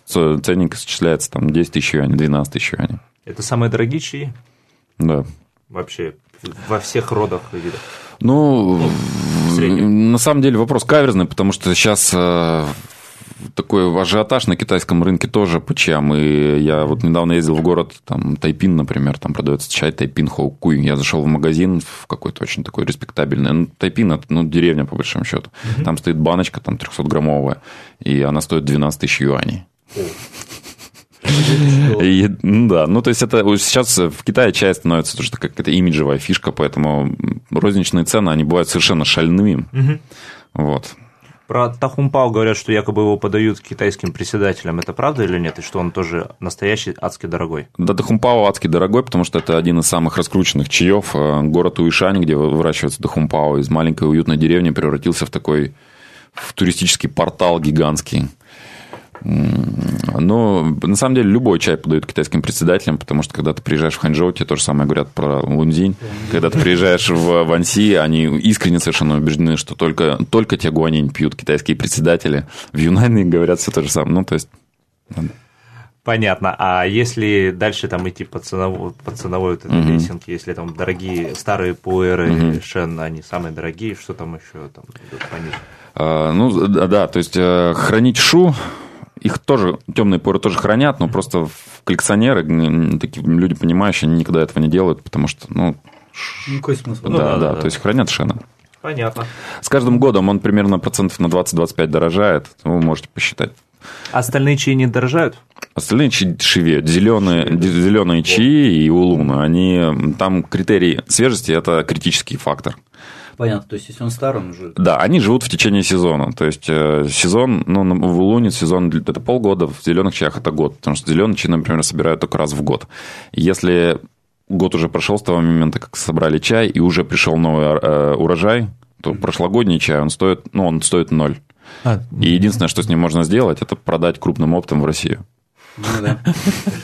ценник исчисляется там 10 тысяч юаней, 12 тысяч юаней. Это самые дорогие чаи? Да. Вообще во всех родах и видах? Ну, ну на самом деле вопрос каверзный, потому что сейчас э, такой ажиотаж на китайском рынке тоже по чаям. И я вот недавно ездил в город, там, Тайпин, например, там продается чай Тайпин Хоукуй. Я зашел в магазин в какой-то очень такой респектабельный. Ну, Тайпин – это ну, деревня, по большому счету. Угу. Там стоит баночка, там 300-граммовая, и она стоит 12 тысяч юаней. И, ну да, ну то есть это сейчас в Китае чай становится тоже какая-то имиджевая фишка, поэтому розничные цены, они бывают совершенно шальными. Вот. Про Тахумпао говорят, что якобы его подают китайским председателям. Это правда или нет? И что он тоже настоящий адски дорогой? Да, Тахумпао адски дорогой, потому что это один из самых раскрученных чаев. Э, город Уишань, где выращивается Тахумпао, из маленькой уютной деревни превратился в такой в туристический портал гигантский. Но на самом деле любой чай подают китайским председателям, потому что когда ты приезжаешь в Ханчжоу, тебе то же самое говорят про Лунзинь. Когда ты приезжаешь в Ванси, они искренне совершенно убеждены, что только, только те гуанинь пьют китайские председатели. В Юнане говорят все то же самое. Ну, то есть... Понятно. А если дальше там идти по ценовой, по ценовой вот этой uh-huh. лесенке, если там дорогие старые пуэры, uh-huh. шен, они самые дорогие, что там еще там пониже? А, ну, да, то есть э, хранить шу их тоже, темные поры тоже хранят, но просто коллекционеры, такие люди понимающие, они никогда этого не делают, потому что, ну... Какой смысл? Да, ну, да, да, да, то есть хранят шена. Понятно. С каждым годом он примерно процентов на 20-25 дорожает, вы можете посчитать. Остальные чаи не дорожают? Остальные чаи дешевеют. Зеленые, зеленые чаи и улуны, они, там критерий свежести – это критический фактор. Понятно, то есть если он стар, он уже... Да, они живут в течение сезона. То есть э, сезон, ну, в Улуне сезон это полгода, в зеленых чаях это год. Потому что зеленые чаи, например, собирают только раз в год. Если год уже прошел с того момента, как собрали чай, и уже пришел новый э, урожай, то прошлогодний чай, он стоит, ну, он стоит ноль. А, и единственное, что с ним можно сделать, это продать крупным оптом в Россию. Ну да.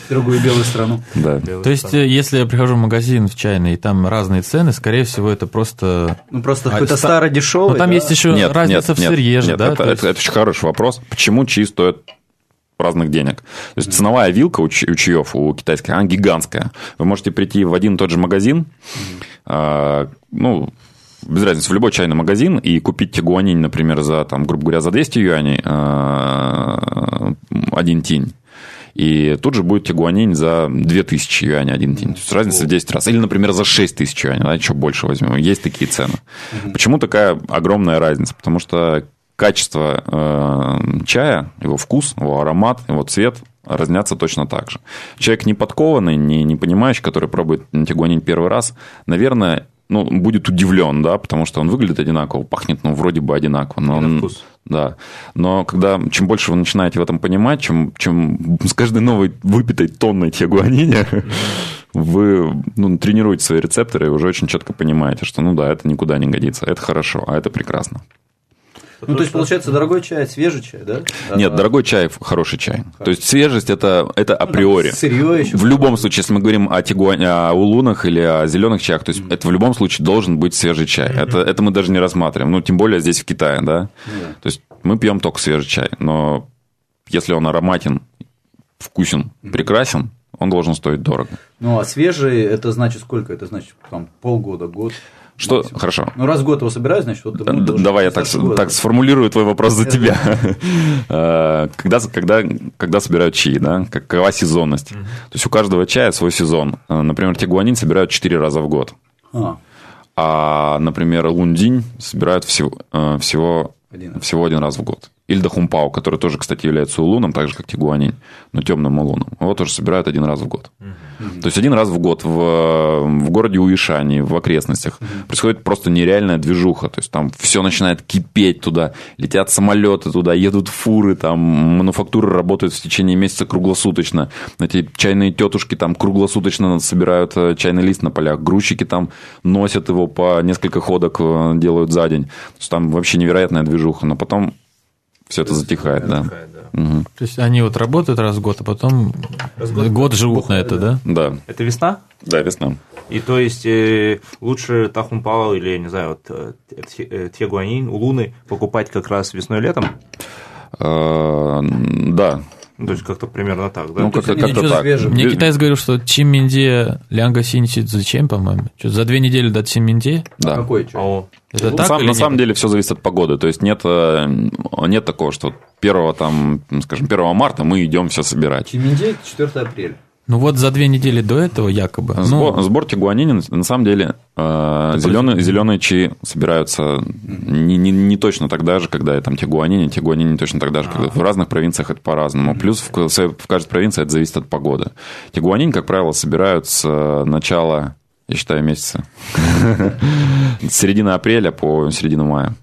Другую белую страну. Да. То есть, э, если я прихожу в магазин в чайный, и там разные цены, скорее всего, это просто... Ну, просто а, какой-то ста... старый дешевый. Но там да? есть еще нет, разница нет, в сырье же, нет, да? Это, есть... это, это очень хороший вопрос. Почему чаи стоят разных денег. То есть ценовая вилка у, чаев, у китайских, она гигантская. Вы можете прийти в один и тот же магазин, э, ну, без разницы, в любой чайный магазин и купить тигуанинь, например, за, там, грубо говоря, за 200 юаней э, один тинь и тут же будет тигуанинь за 2000 юаней один день. То есть разница в 10 раз. Или, например, за 6000 юаней, да, еще больше возьмем. Есть такие цены. Почему такая огромная разница? Потому что качество э, чая, его вкус, его аромат, его цвет разнятся точно так же. Человек не подкованный, не, не понимающий, который пробует тигуанинь первый раз, наверное, ну, будет удивлен, да, потому что он выглядит одинаково, пахнет, ну, вроде бы одинаково. Но он, вкус. Да. Но когда, чем больше вы начинаете в этом понимать, чем, чем с каждой новой выпитой тонной тиагуанини вы ну, тренируете свои рецепторы и уже очень четко понимаете, что, ну да, это никуда не годится, это хорошо, а это прекрасно. Ну, то есть, получается, дорогой чай, свежий чай, да? Нет, а... дорогой чай – хороший чай. То есть, свежесть – это, это ну, априори. Ну, сырье еще. В любом случае, если мы говорим о, тигуане, о улунах или о зеленых чаях, то есть, mm-hmm. это в любом случае должен быть свежий чай. Mm-hmm. Это, это мы даже не рассматриваем. Ну, тем более здесь, в Китае, да? Mm-hmm. То есть, мы пьем только свежий чай. Но если он ароматен, вкусен, mm-hmm. прекрасен, он должен стоить дорого. Ну, а свежий – это значит сколько? Это значит, там, полгода, год? Что? Максимум. Хорошо. Ну, раз в год его собираю, значит, вот... Давай я так, так сформулирую твой вопрос за тебя. Э, когда, когда, когда собирают чаи, да? Какова сезонность? То есть, у каждого чая свой сезон. Э, например, тигуанин собирают 4 раза в год. А, а например, лундинь собирают всего, э, всего, всего один раз в год. Или Дахумпао, который тоже, кстати, является улуном, так же, как Тигуанинь, но темным улуном. Его тоже собирают один раз в год. Mm-hmm. То есть, один раз в год в, в городе Уишани, в окрестностях, mm-hmm. происходит просто нереальная движуха. То есть, там все начинает кипеть туда, летят самолеты туда, едут фуры, там мануфактуры работают в течение месяца круглосуточно. Эти чайные тетушки там круглосуточно собирают э, чайный лист на полях. Грузчики там носят его по несколько ходок, э, делают за день. То есть, там вообще невероятная движуха. Но потом все это затихает, да. Угу. То есть они вот работают раз в год, а потом раз год, год живут на это, да? Да. Это весна? Да, весна. И то есть э, лучше Тахумпао или, не знаю, вот э, э, Тегуанин, Улуны покупать как раз весной-летом? А, да, то есть как-то примерно так, да? Ну, как-то, как-то так. Свежим. Мне китаец говорил, что Чиминде Лянга Синсит зачем, по-моему? Что, за две недели до Чиминде? Да. А какой чай? Это так Сам, на нет? самом деле все зависит от погоды. То есть нет, э, нет такого, что первого там, скажем, 1 марта мы идем все собирать. Чиминде 4 апреля. Ну вот за две недели до этого якобы. Сбор, ну, сбор тигуанини, на самом деле, э, зеленые, зеленые чаи собираются не, не, не точно тогда же, когда там тигуанини, тигуанини точно тогда же, когда в разных провинциях это по-разному. Плюс в, в каждой провинции это зависит от погоды. Тигуанини, как правило, собирают с начала, я считаю, месяца, с середины апреля по середину мая.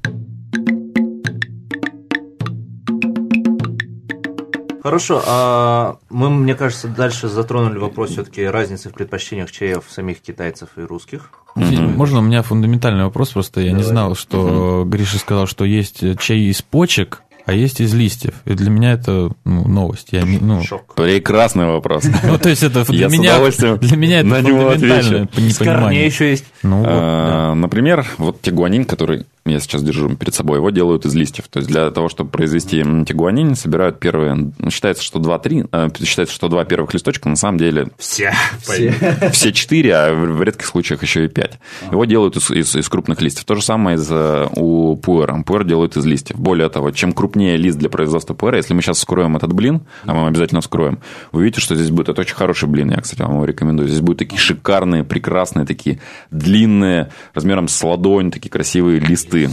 Хорошо, а мы, мне кажется, дальше затронули вопрос все-таки разницы в предпочтениях чаев самих китайцев и русских. Mm-hmm. Можно у меня фундаментальный вопрос, просто я Давай. не знал, что mm-hmm. Гриша сказал, что есть чай из почек, а есть из листьев. И для меня это ну, новость. Я ну... Шок. Прекрасный вопрос. Ну, то есть это для меня, для меня это фундаментальное непонимание. еще есть. Ну, а, например, вот тигуанин, который я сейчас держу перед собой, его делают из листьев. То есть для того, чтобы произвести тигуанин, собирают первые... Ну, считается, что 2-3, э, считается, что два первых листочка, на самом деле... Все. Все, все 4, а в редких случаях еще и 5. Его делают из, из, из крупных листьев. То же самое из, э, у пуэра. Пуэр делают из листьев. Более того, чем крупнее лист для производства пуэра, если мы сейчас вскроем этот блин, а мы обязательно вскроем, вы увидите, что здесь будет... Это очень хороший блин, я, кстати, вам его рекомендую. Здесь будут такие шикарные, прекрасные, такие длинные, размером с ладонь, такие красивые листы листы.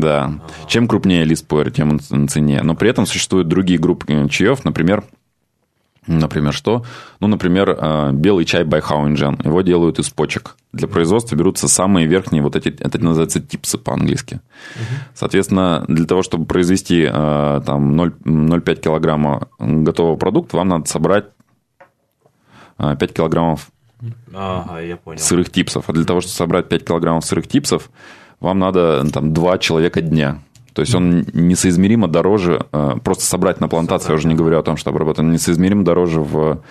Да. Чем крупнее лист пуэр, тем он на цене. Но при этом существуют другие группы чаев, например, Например, что? Ну, например, э, белый чай by. Его делают из почек. Для производства берутся самые верхние, вот эти, это называется типсы по-английски. Соответственно, для того, чтобы произвести э, там 0,5 килограмма готового продукта, вам надо собрать 5 э, килограммов ага, я понял. сырых типсов. А для того, чтобы собрать 5 килограммов сырых типсов, вам надо там два человека дня. То есть он несоизмеримо дороже, э, просто собрать на плантации, я уже не говорю о том, что обработать, он несоизмеримо дороже в,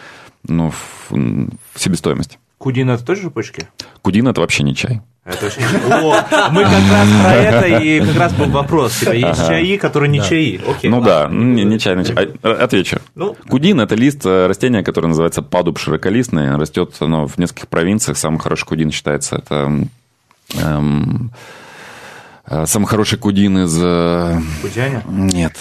ну, в, в себестоимость. Кудин это тоже почки? Кудин это вообще не чай. Это не... О, мы как раз про это и как раз был вопрос. Типа, есть ага. чаи, которые не да. чаи. Окей, ну ладно. да, не, не чай, не чай. А, отвечу. Ну? Кудин – это лист э, растения, которое называется падуб широколистный. Растет оно в нескольких провинциях. Самый хороший кудин считается это эм, э, самый хороший кудин из... Э, Кудяня? Нет.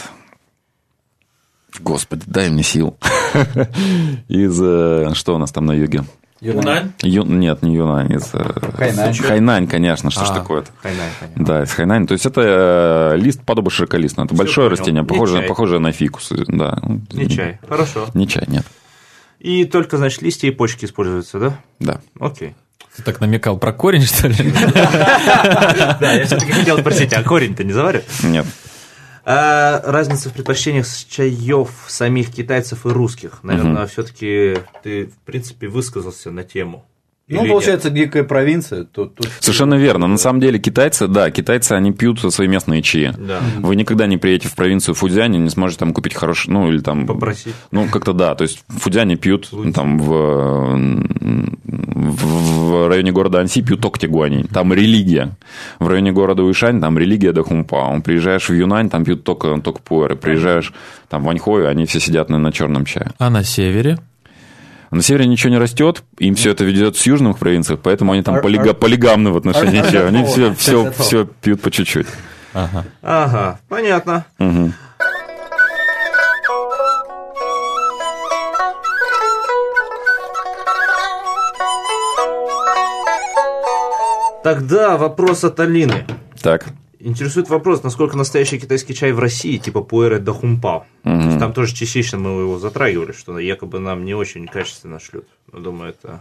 Господи, дай мне сил. из... Э, что у нас там на юге? Юнань? Ю... Нет, не Юнань, из... Хайнань. Хайнань, конечно, что а, ж такое-то? Хайнань, понятно. Да, из Хайнань. То есть это лист подобо широколистный. Это Все большое понял. растение, похожее, похожее на фикус. Да. Не чай, хорошо. Не чай, нет. И только, значит, листья и почки используются, да? Да. Окей. Ты так намекал про корень, что ли? Да, я все-таки хотел спросить, а корень-то не заваривают? Нет. А разница в предпочтениях чаев самих китайцев и русских. Наверное, все-таки ты, в принципе, высказался на тему. Ну, Или получается, нет? дикая провинция. Тут, тут... Совершенно верно. На самом деле, китайцы, да, китайцы, они пьют свои местные чаи. Да. Вы никогда не приедете в провинцию Фудзянь и не сможете там купить хороший, ну, или там... Попросить. Ну, как-то да. То есть, Фудзяне пьют Фудзянь. там в, в районе города Анси пьют только тигуани. Там религия. В районе города Уишань там религия до хумпао. Приезжаешь в Юнань, там пьют только, только пуэры. Приезжаешь там в Аньхой, они все сидят на, на черном чае. А на севере? На севере ничего не растет, им все это ведет с южных провинциях, поэтому они там полига, полигамны в отношении чая. Они все, все, все пьют по чуть-чуть. Ага. Ага, понятно. Угу. Тогда вопрос от Алины. Так. Интересует вопрос, насколько настоящий китайский чай в России, типа пуэре да хумпа. Угу. Там тоже частично мы его затрагивали, что якобы нам не очень качественно шлют. Но думаю, это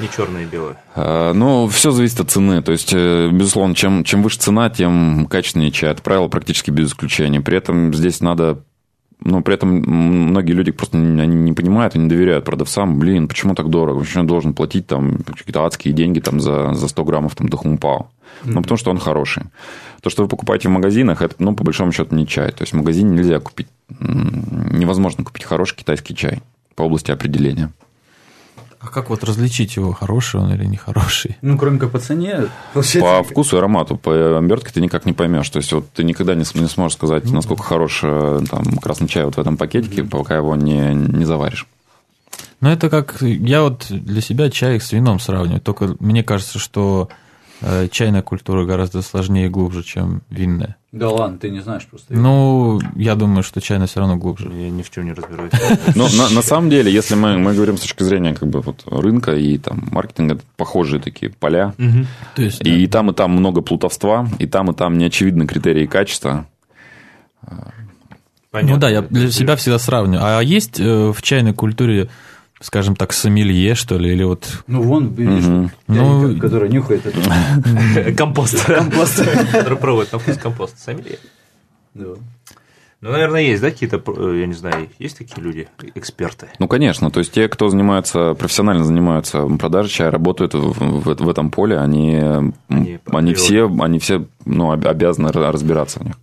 не черное и белое. А, ну, все зависит от цены. То есть, э, безусловно, чем, чем выше цена, тем качественнее чай. Это правило практически без исключения. При этом здесь надо но при этом многие люди просто они не понимают, они не доверяют продавцам. Блин, почему так дорого? Почему я должен платить там какие-то адские деньги там, за, за 100 граммов там, дохумпао? Mm-hmm. Ну, потому что он хороший. То, что вы покупаете в магазинах, это, ну, по большому счету, не чай. То есть, в магазине нельзя купить, невозможно купить хороший китайский чай по области определения. А как вот различить его, хороший он или нехороший? Ну, кроме как по цене. По вкусу и аромату. По обертке ты никак не поймешь. То есть, вот ты никогда не, не сможешь сказать, ну, насколько хорош э, там, красный чай вот в этом пакетике, mm-hmm. пока его не, не заваришь. Ну, это как... Я вот для себя чай с вином сравниваю. Только мне кажется, что чайная культура гораздо сложнее и глубже, чем винная. Да ладно, ты не знаешь просто. Ну, я думаю, что чайная все равно глубже. Я ни в чем не разбираюсь. Но на, на самом деле, если мы, мы говорим с точки зрения как бы вот рынка и там маркетинга, это похожие такие поля. И, там, и там много плутовства, и там, и там неочевидны критерии качества. Ну да, я для себя всегда сравниваю. А есть э, в чайной культуре, скажем так, сомелье, что ли, или вот... Ну, вон, видишь, Ну, ну, который нюхает это. Компост. Компост. Который пробует на вкус компост. Сомелье. Да. Ну, наверное, есть, да, какие-то, э, я не знаю, есть такие люди, эксперты? Ну, конечно, то есть те, кто занимается, профессионально занимаются продажей чая, работают в, в- в этом поле, они, Они они, все, они все ну, об- обязаны ра- разбираться в них.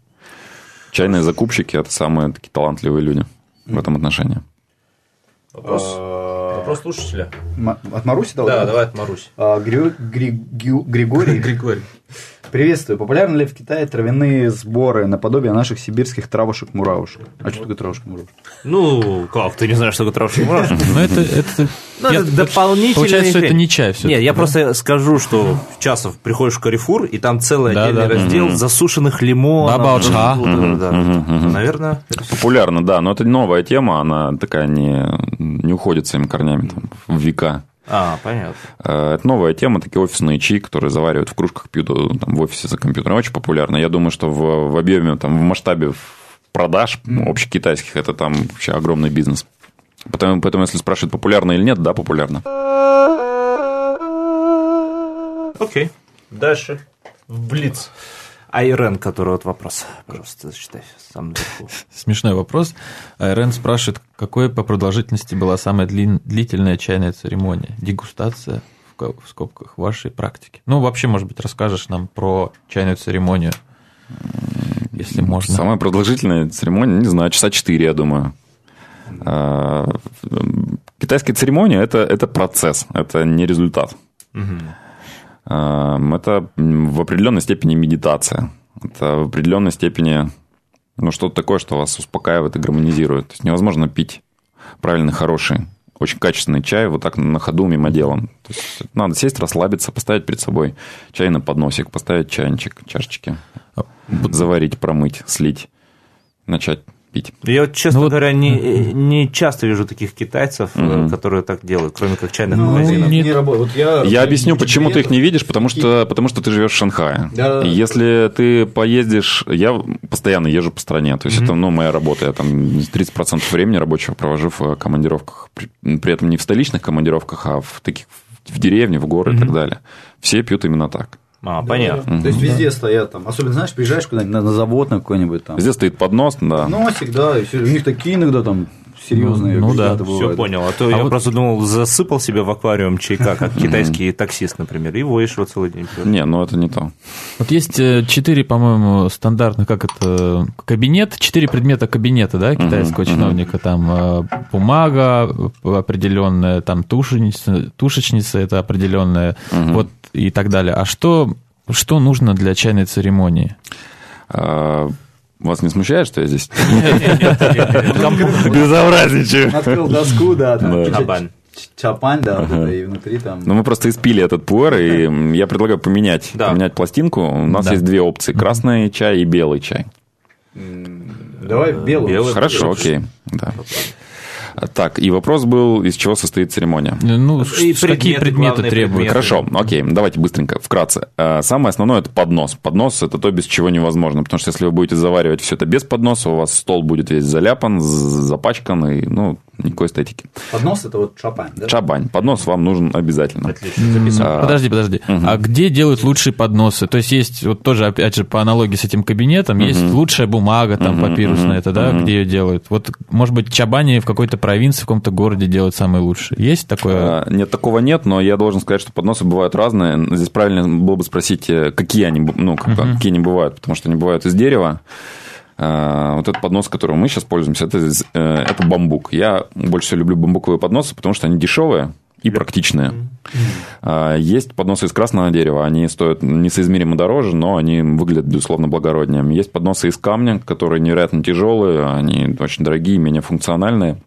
Чайные закупщики – это самые такие талантливые люди в этом отношении. Вопрос, вопрос слушателя. От Маруси дал? Да, давай от Марусь. А, Гри- Григорий Григорий. Приветствую. Популярны ли в Китае травяные сборы наподобие наших сибирских травушек-муравушек? А что такое травушек-муравушек? Ну, как, ты не знаешь, что такое травушек мурашек? Ну, это, это, Ну, я- это дополнительный Получается, что это не чай все Нет, я просто скажу, что Часов приходишь в Карифур, и там целый отдельный да. раздел засушенных лимонов. Это, да. Наверное, Популярно, да, но это новая тема, она такая не, не уходит своими корнями там, в века. А, понятно. Э, Это новая тема, такие офисные чаи, которые заваривают в кружках, пьют э, там, в офисе за компьютером. Очень популярно. Я думаю, что в, в объеме, там, в масштабе продаж общекитайских это там вообще огромный бизнес. Поэтому, поэтому, если спрашивают, популярно или нет, да, популярно. Окей. Дальше. В Блиц. Айрен, который вот вопрос. Пожалуйста, зачитай. Сам. Смешной вопрос. Айрен спрашивает, какой по продолжительности была самая длин- длительная чайная церемония? Дегустация в ко- в скобках вашей практики. Ну, вообще, может быть, расскажешь нам про чайную церемонию, если можно. Самая продолжительная церемония, не знаю, часа 4, я думаю. А, Китайская церемония это, это процесс, это не результат. А, Это м, в определенной степени медитация. Это в определенной степени ну, что-то такое, что вас успокаивает и гармонизирует. То есть невозможно пить правильный, хороший, очень качественный чай вот так на ходу мимоделом. То есть надо сесть, расслабиться, поставить перед собой чай на подносик, поставить чайничек, чашечки, заварить, промыть, слить, начать пить. Я вот, честно Ну вот- говоря, не, не часто вижу таких китайцев, э, Мгм. которые так делают, кроме как чайных Ну, магазинов. не, работает. Вот я, Я объясню, почему ты их не видишь, потому что, потому что ты живешь в Шанхае. Да, да. Если ты поездишь, я постоянно езжу по стране, то есть это ну, моя работа, я там 30% времени рабочего провожу в командировках, при, при этом не в столичных командировках, а в таких в деревне, в горы и так далее. Все пьют именно так. А, Да, понятно. То есть везде стоят там. Особенно, знаешь, приезжаешь куда-нибудь на, на завод на какой-нибудь там. Здесь стоит поднос, да. Носик, да, и всё. у них такие иногда там серьезные. Ну, ну да, ребята Все бывают. понял. А то А я вот- просто думал, засыпал себе в аквариум чайка, как китайский таксист, например, и воешь его целый день. Не, ну это не то. Вот есть э, четыре, по-моему, стандартных, как это, кабинет, четыре предмета кабинета, да, китайского чиновника, там э, бумага определенная, там тушеница, тушечница это определенная, вот и так далее. А что, что нужно для чайной церемонии? Вас не смущает, что я здесь безобразничаю? Открыл доску, да, там. Чапань, да, вот Ага. это, и внутри там. Ну, мы просто испили этот пуэр, и я предлагаю поменять, Да. поменять пластинку. У нас Да. есть две опции: красный чай и белый чай. Давай белую. белый. Хорошо, окей. Да. Так, и вопрос был, из чего состоит церемония. Ну, И какие предметы, требуют? предметы. Хорошо, окей, давайте быстренько, вкратце. А, Самое основное – это поднос. Поднос – это то, без чего невозможно, потому что если вы будете заваривать все это без подноса, у вас стол будет весь заляпан, запачкан, и, ну, никакой эстетики. Поднос это вот чапань, да? Чабань. Поднос вам нужен обязательно. Отлично, записал. Подожди, подожди. А где делают лучшие подносы? То есть есть вот тоже, опять же, по аналогии с этим кабинетом, есть лучшая бумага там папирусная, это да, где ее делают. Вот, может быть, Чабани в какой-то провинции, в каком-то городе делают самые лучшие. Есть такое? А, Нет, такого нет, но я должен сказать, что подносы бывают разные. Здесь правильно было бы спросить, э, какие они, ну, как- какие они бывают, потому что они бывают из дерева. А, Вот этот поднос, которым мы сейчас пользуемся, это, э, это бамбук. Я больше всего люблю бамбуковые подносы, потому что они дешевые и практичные. А, Есть подносы из красного дерева, они стоят несоизмеримо дороже, но они выглядят, безусловно, благороднее. Есть подносы из камня, которые невероятно тяжелые, они очень дорогие, менее функциональные.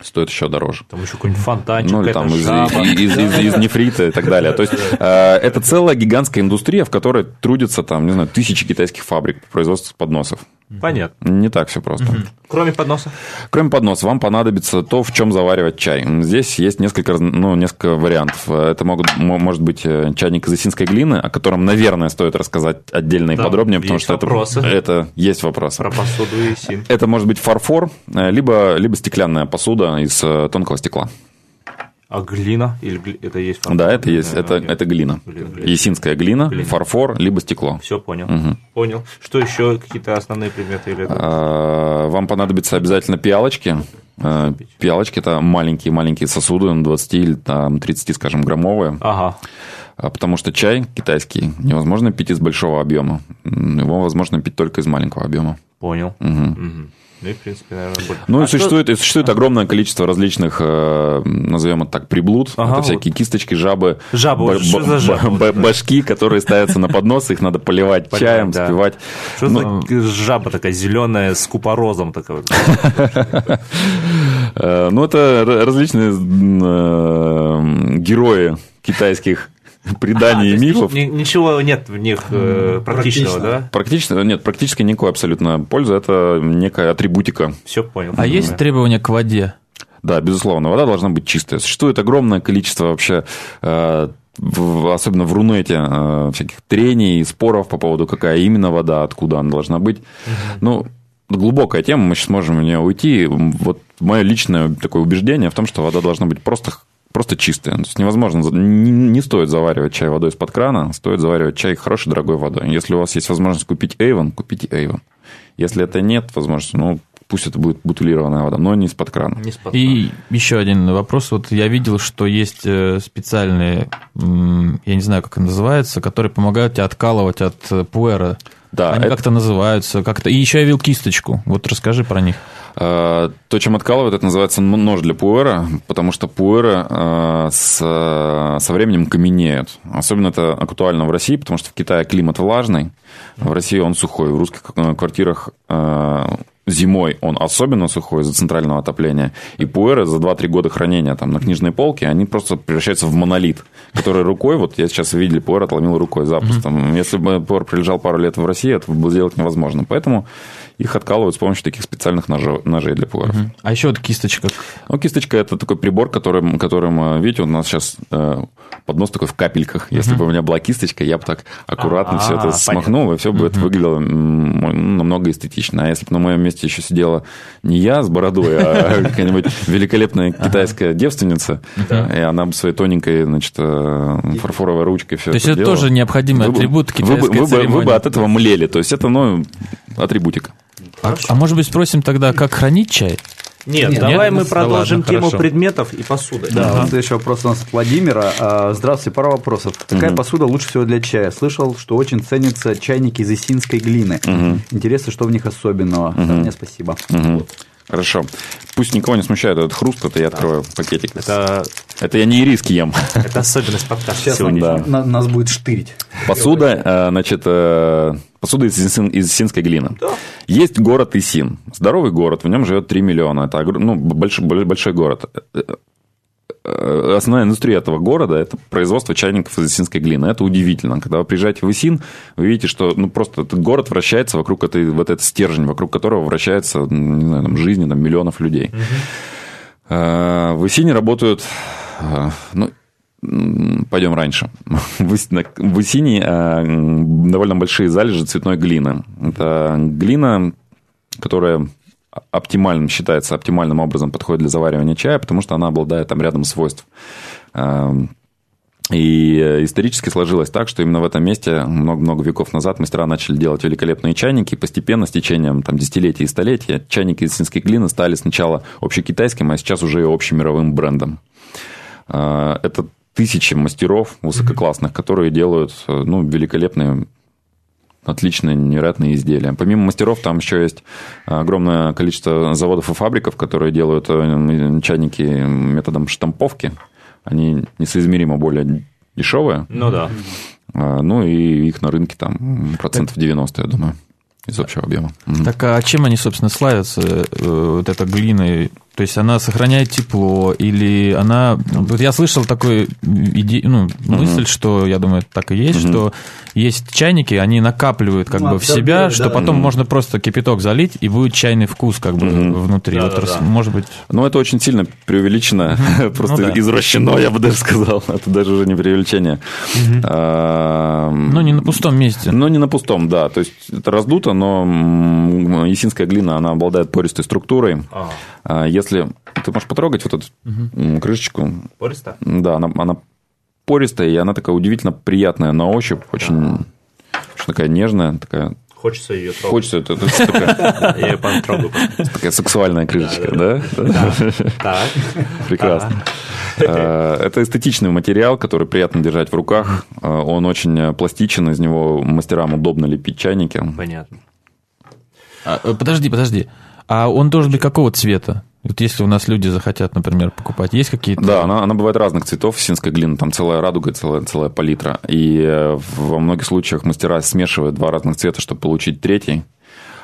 Стоит еще дороже. Там еще какой-нибудь фонтанчик, Ну, или там из, из- из- из нефрита и так далее. То есть, э, это целая гигантская индустрия, в которой трудятся, там, не знаю, тысячи китайских фабрик по производству подносов. Понятно. Не так все просто. Кроме подноса. Кроме подноса, вам понадобится то, в чем заваривать чай. Здесь есть несколько, ну, несколько вариантов. Это могут, мо- может быть э, чайник из осинской глины, о котором, наверное, стоит рассказать отдельно и Да, подробнее, потому что это, вопросы. это есть вопросы. Про посуду и син. Это может быть фарфор, э, либо, либо стеклянная посуда из э, тонкого стекла. А глина? Или гли- это есть фарфор? Да, это есть, это, это глина. Глина. Есинская глина, Глина. фарфор, либо стекло. Все понял. Понял. Что еще какие-то основные предметы или это? А, Вам понадобятся обязательно пиалочки. Э, Пиалочки – это маленькие-маленькие сосуды, ну, 20 или там, 30, скажем, граммовые. Ага. А Потому что чай китайский невозможно пить из большого объема. Его возможно пить только из маленького объема. Понял. Мгм. Ну и, в принципе, наверное, больше. Ну, А и что- существует, и существует огромное количество различных, э, назовем это так, приблуд. Ага, это вот. всякие кисточки, жабы, Жабы, вот что за жабы? б- башки, которые ставятся на поднос, их надо поливать чаем, да. спивать. Что Ну, за жаба такая зеленая с купорозом такая? Э, Ну, это различные э, герои китайских преданий А, и мифов. ни- Ничего нет в них э, практичного, да? Практически, нет, практически никакой абсолютно пользы. Это некая атрибутика. Все понял. А есть требования к воде? Да, безусловно, вода должна быть чистая. Существует огромное количество вообще, э, в- особенно в Рунете, э, всяких трений, споров по поводу, какая именно вода, откуда она должна быть. Ну, глубокая тема, мы сейчас можем в нее уйти. Вот мое личное такое убеждение в том, что вода должна быть просто просто чистая. То есть невозможно, не, не стоит заваривать чай водой из-под крана, стоит заваривать чай хорошей, дорогой водой. Если у вас есть возможность купить Avon, купите Avon. Если это нет возможности, ну, пусть это будет бутылированная вода, но не из-под крана. Не спад- И еще один вопрос. Вот я видел, что есть э, специальные, я не знаю, как они называются, которые помогают тебе откалывать от э, пуэра. Да, Они это- как-то называются, как-то. И еще я видел кисточку. Вот расскажи про них. Э, То, чем откалывают, это называется нож для пуэра, потому что пуэры э, с, э, со временем каменеют. Особенно это актуально в России, потому что в Китае климат влажный, в России он сухой. В русских квартирах зимой он особенно сухой из-за центрального отопления. И пуэры за 2-3 года хранения там, на книжной полке, они просто превращаются в монолит, который рукой, вот я сейчас видели, пуэр отломил рукой запросто. Если бы пуэр прилежал пару лет в России, это было сделать невозможно. Поэтому их откалывают с помощью таких специальных ножей, ножей для пуэров. А еще вот кисточка. Ну, кисточка – это такой прибор, которым, которым э, видите, у нас сейчас э, поднос такой в капельках. Если бы у меня была кисточка, я бы так аккуратно А, все это понятно. смахнул, и все бы это выглядело ну, намного эстетично. А если бы на моем месте еще сидела не я с бородой, а какая-нибудь великолепная китайская девственница, и она бы своей тоненькой, значит, э, фарфоровой ручкой все То есть это тоже необходимый атрибут китайской вы бы- вы бы церемонии. от этого млели. То есть это, ну, атрибутика. А, а может быть, спросим тогда, как хранить чай? Нет, Нет, давай нет? мы Да продолжим ладно, тему хорошо. предметов и посуды. Да, вот следующий вопрос у нас от Владимира. А, Здравствуйте, пара вопросов. Какая посуда лучше всего для чая? Слышал, что очень ценятся чайники из исинской глины. Интересно, что в них особенного? Мне спасибо. Мгм. Хорошо. Пусть никого не смущает этот хруст, это я открою пакетик. Это, Это я не ириски ем. это особенность подкаста Сейчас сегодня. да. на- нас будет штырить. Посуда, э, значит, э, посуда из, из исинской глины. Есть город Исин. Здоровый город, в нем живет 3 миллиона. Это ну, большой, большой город. Э, Основная индустрия этого города – это производство чайников из исинской глины. Это удивительно. Когда вы приезжаете в Исин, вы видите, что ну, просто этот город вращается вокруг этой, вот этот стержень, вокруг которого вращается не знаю, там, жизни там, миллионов людей. Э, В Исине работают, э, ну, пойдем раньше. В Исине м, довольно большие залежи цветной глины. Это глина, которая оптимальным считается оптимальным образом подходит для заваривания чая, потому что она обладает там рядом свойств. Э, И э, исторически сложилось так, что именно в этом месте много-много веков назад мастера начали делать великолепные чайники. И постепенно, с течением там, десятилетий и столетий, чайники из синской глины стали сначала общекитайским, а сейчас уже и общемировым брендом. А, Это тысячи мастеров высококлассных, которые делают э, ну, великолепные отличные, невероятные изделия. Помимо мастеров, там еще есть огромное количество заводов и фабриков, которые делают э, чайники методом штамповки. Они несоизмеримо более дешевые. Ну да. А, Ну, и их на рынке там процентов 90, я думаю, из общего объема. Так а чем они, собственно, славятся? э, Вот эта глина, То есть она сохраняет тепло, или она... Вот я слышал такой иде... ну, мысль, что, я думаю, так и есть, что есть чайники, они накапливают как Ну, бы в себя, абсорбируют, что да. потом можно просто кипяток залить, и будет чайный вкус как бы внутри. Вот Да-да-да. рас- может быть... Ну, это очень сильно преувеличено, просто Ну да. извращено, я бы даже сказал. Это даже уже не преувеличение. А, Ну, не на пустом месте. Ну, не на пустом, да. То есть это раздуто, но м, ясинская глина, она обладает пористой структурой. А, А Если ты можешь потрогать вот эту м, крышечку, пористо? да, она, она пористая, и она такая удивительно приятная на ощупь, очень, очень такая нежная, такая. Хочется ее трогать. Хочется, это, это такая, Я ее потрогаю. такая сексуальная крышечка, да? Так. Прекрасно. Э, Это эстетичный материал, который приятно держать в руках. Э, Он очень э, пластичен, из него мастерам удобно лепить чайники. Понятно. А, подожди, подожди. А он должен быть какого цвета? Вот если у нас люди захотят, например, покупать, есть какие-то... Да, она, она бывает разных цветов, синская глина, там целая радуга, целая, целая палитра. И э, во многих случаях мастера смешивают два разных цвета, чтобы получить третий.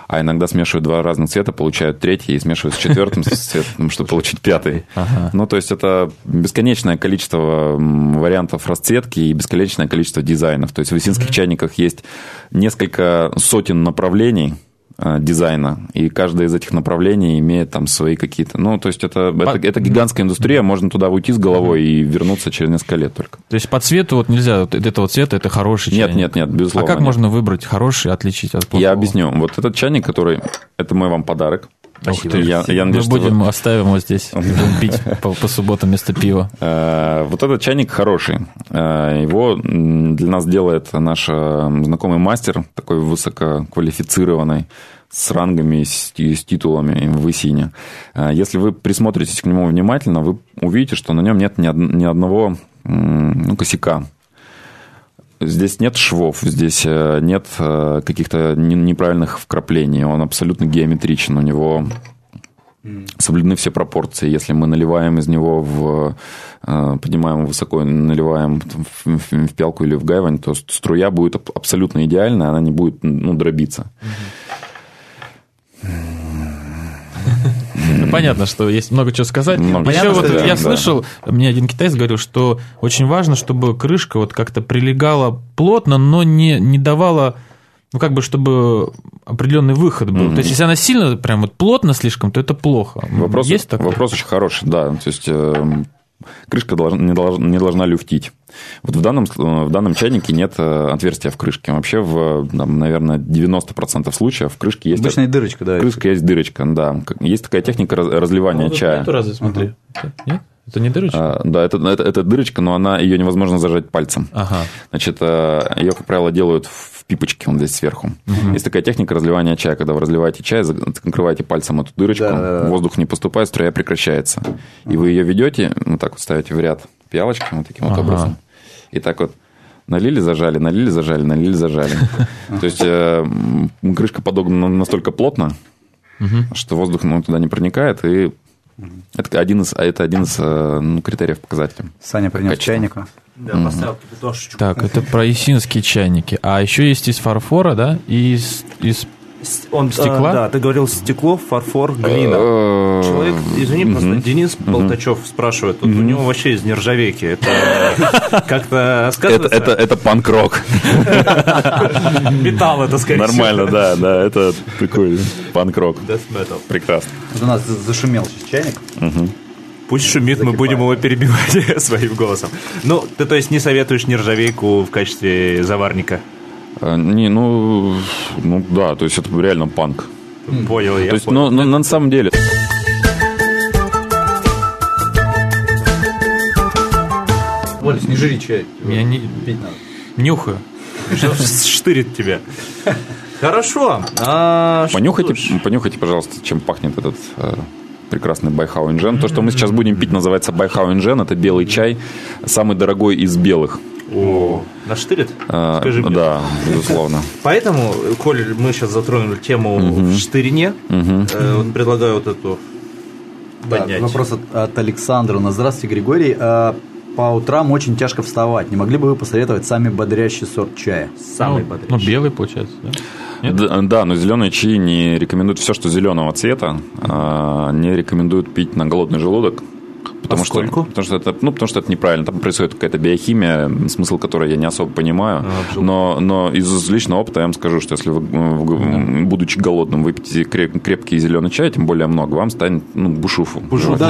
А иногда смешивают два разных цвета, получают третий и смешивают с четвертым цветом, чтобы получить пятый. Ну, то есть это бесконечное количество вариантов расцветки и бесконечное количество дизайнов. То есть в исинских чайниках есть несколько сотен направлений дизайна, и каждое из этих направлений имеет там свои какие-то... Ну, то есть это, это, это гигантская индустрия, можно туда уйти с головой и вернуться через несколько лет только. То есть по цвету вот нельзя, вот этого цвета это хороший Нет, чайник. нет, нет, безусловно. А как нет. можно выбрать хороший, отличить от плохого? Я объясню. Вот этот чайник, который... Это мой вам подарок. Ты. Я, я Мы надеюсь, что будем, вы- оставим его здесь, будем пить по, по субботам вместо пива. Э, Вот этот чайник хороший. Э, Его для нас делает наш э, знакомый мастер, такой высококвалифицированный, с рангами и с, и с титулами в Исине. Если вы присмотритесь к нему внимательно, вы увидите, что на нем нет ни, од- ни одного ну, косяка. Здесь нет швов, здесь э, нет э, каких-то не- неправильных вкраплений. Он абсолютно геометричен. У него соблюдены все пропорции. Если мы наливаем из него в... э, поднимаем высоко, наливаем в, в- в пиалку или в гайвань, то струя будет аб- абсолютно идеальная, она не будет ну, дробиться. Ну, понятно, что есть много чего сказать. Много Еще чего вот сказать, я да. слышал, мне один китаец говорил, что очень важно, чтобы крышка вот как-то прилегала плотно, но не, не давала, ну, как бы, чтобы определенный выход был. То есть, если она сильно, прям вот плотно слишком, то это плохо. Вопрос, есть такое? вопрос очень хороший, да. То есть э, крышка должна, не, должна, не должна люфтить. Вот в данном, в данном чайнике нет э, отверстия в крышке. Вообще, в, там, наверное, 90% случаев в крышке есть... Обычная дырочка, да. Крышка есть дырочка, да. Есть такая техника раз- разливания чая. Нету разве, смотри. Нет? Это не дырочка? А, Да, это, это, это дырочка, но она, ее невозможно зажать пальцем. Ага. Значит, э, ее, как правило, делают в пипочке, он здесь сверху. Есть такая техника разливания чая, когда вы разливаете чай, закрываете пальцем эту дырочку, Да-да-да. воздух не поступает, струя прекращается. И вы ее ведете, вот так вот ставите в ряд пиалочкой, вот таким вот Ага. образом. И так вот налили, зажали, налили, зажали, налили, зажали. То есть э, крышка подогнана настолько плотно, что воздух ну, туда не проникает, и это один из, а это один из э, ну, критериев показателей. Саня принес чайника. Да, поставил кипятошечку. Так, это про исинские чайники. А еще есть из фарфора, да, и из, из С- Он, Стекла? а, да, ты говорил стекло, фарфор, глина. Э, Человек, извини, просто мгм. Денис Болтачев спрашивает, вот у него вообще из нержавейки. Это как-то Это, сказывается? это, это панк-рок. металл это скорее Нормально, да, да, это такой панк-рок. всего. Death metal. Прекрасно. Вот у нас за- зашумел сейчас чайник. Пусть шумит, мы Закипает. будем его перебивать своим голосом. Ну, ты то есть не советуешь нержавейку в качестве заварника? А, Не, ну, ну да, то есть это реально панк. Понял, я то есть, понял. ну, на, на самом деле. Оля, не жри чай. Я не- Пить надо. нюхаю. Штырит тебя. Хорошо. А, Понюхайте, понюхайте, пожалуйста, чем пахнет этот э, прекрасный Байхао Иньчжэнь. То, что мы сейчас будем пить, называется Байхао Иньчжэнь. Это белый чай, самый дорогой из белых. Она штырит? Э, Скажи мне. Да, безусловно. Поэтому, коль мы сейчас затронули тему в штырине, э, вот предлагаю вот эту Да, поднять. вопрос от, от Александра. Нас здравствуйте, Григорий. По утрам очень тяжко вставать. Не могли бы вы посоветовать самый бодрящий сорт чая? Самый ну, бодрящий. Ну, белый, получается, да? Нет? Да, да, но зеленые чаи не рекомендуют все, что зеленого цвета, а, не рекомендуют пить на голодный желудок. Потому А что, сколько? потому что это, ну, потому что это неправильно. Там происходит какая-то биохимия, смысл которой я не особо понимаю. А, но, но из личного опыта я вам скажу, что если вы, в- будучи голодным, выпьете креп- крепкий зеленый чай, тем более много, вам станет ну, бушуфу. Бушуфу, Вот.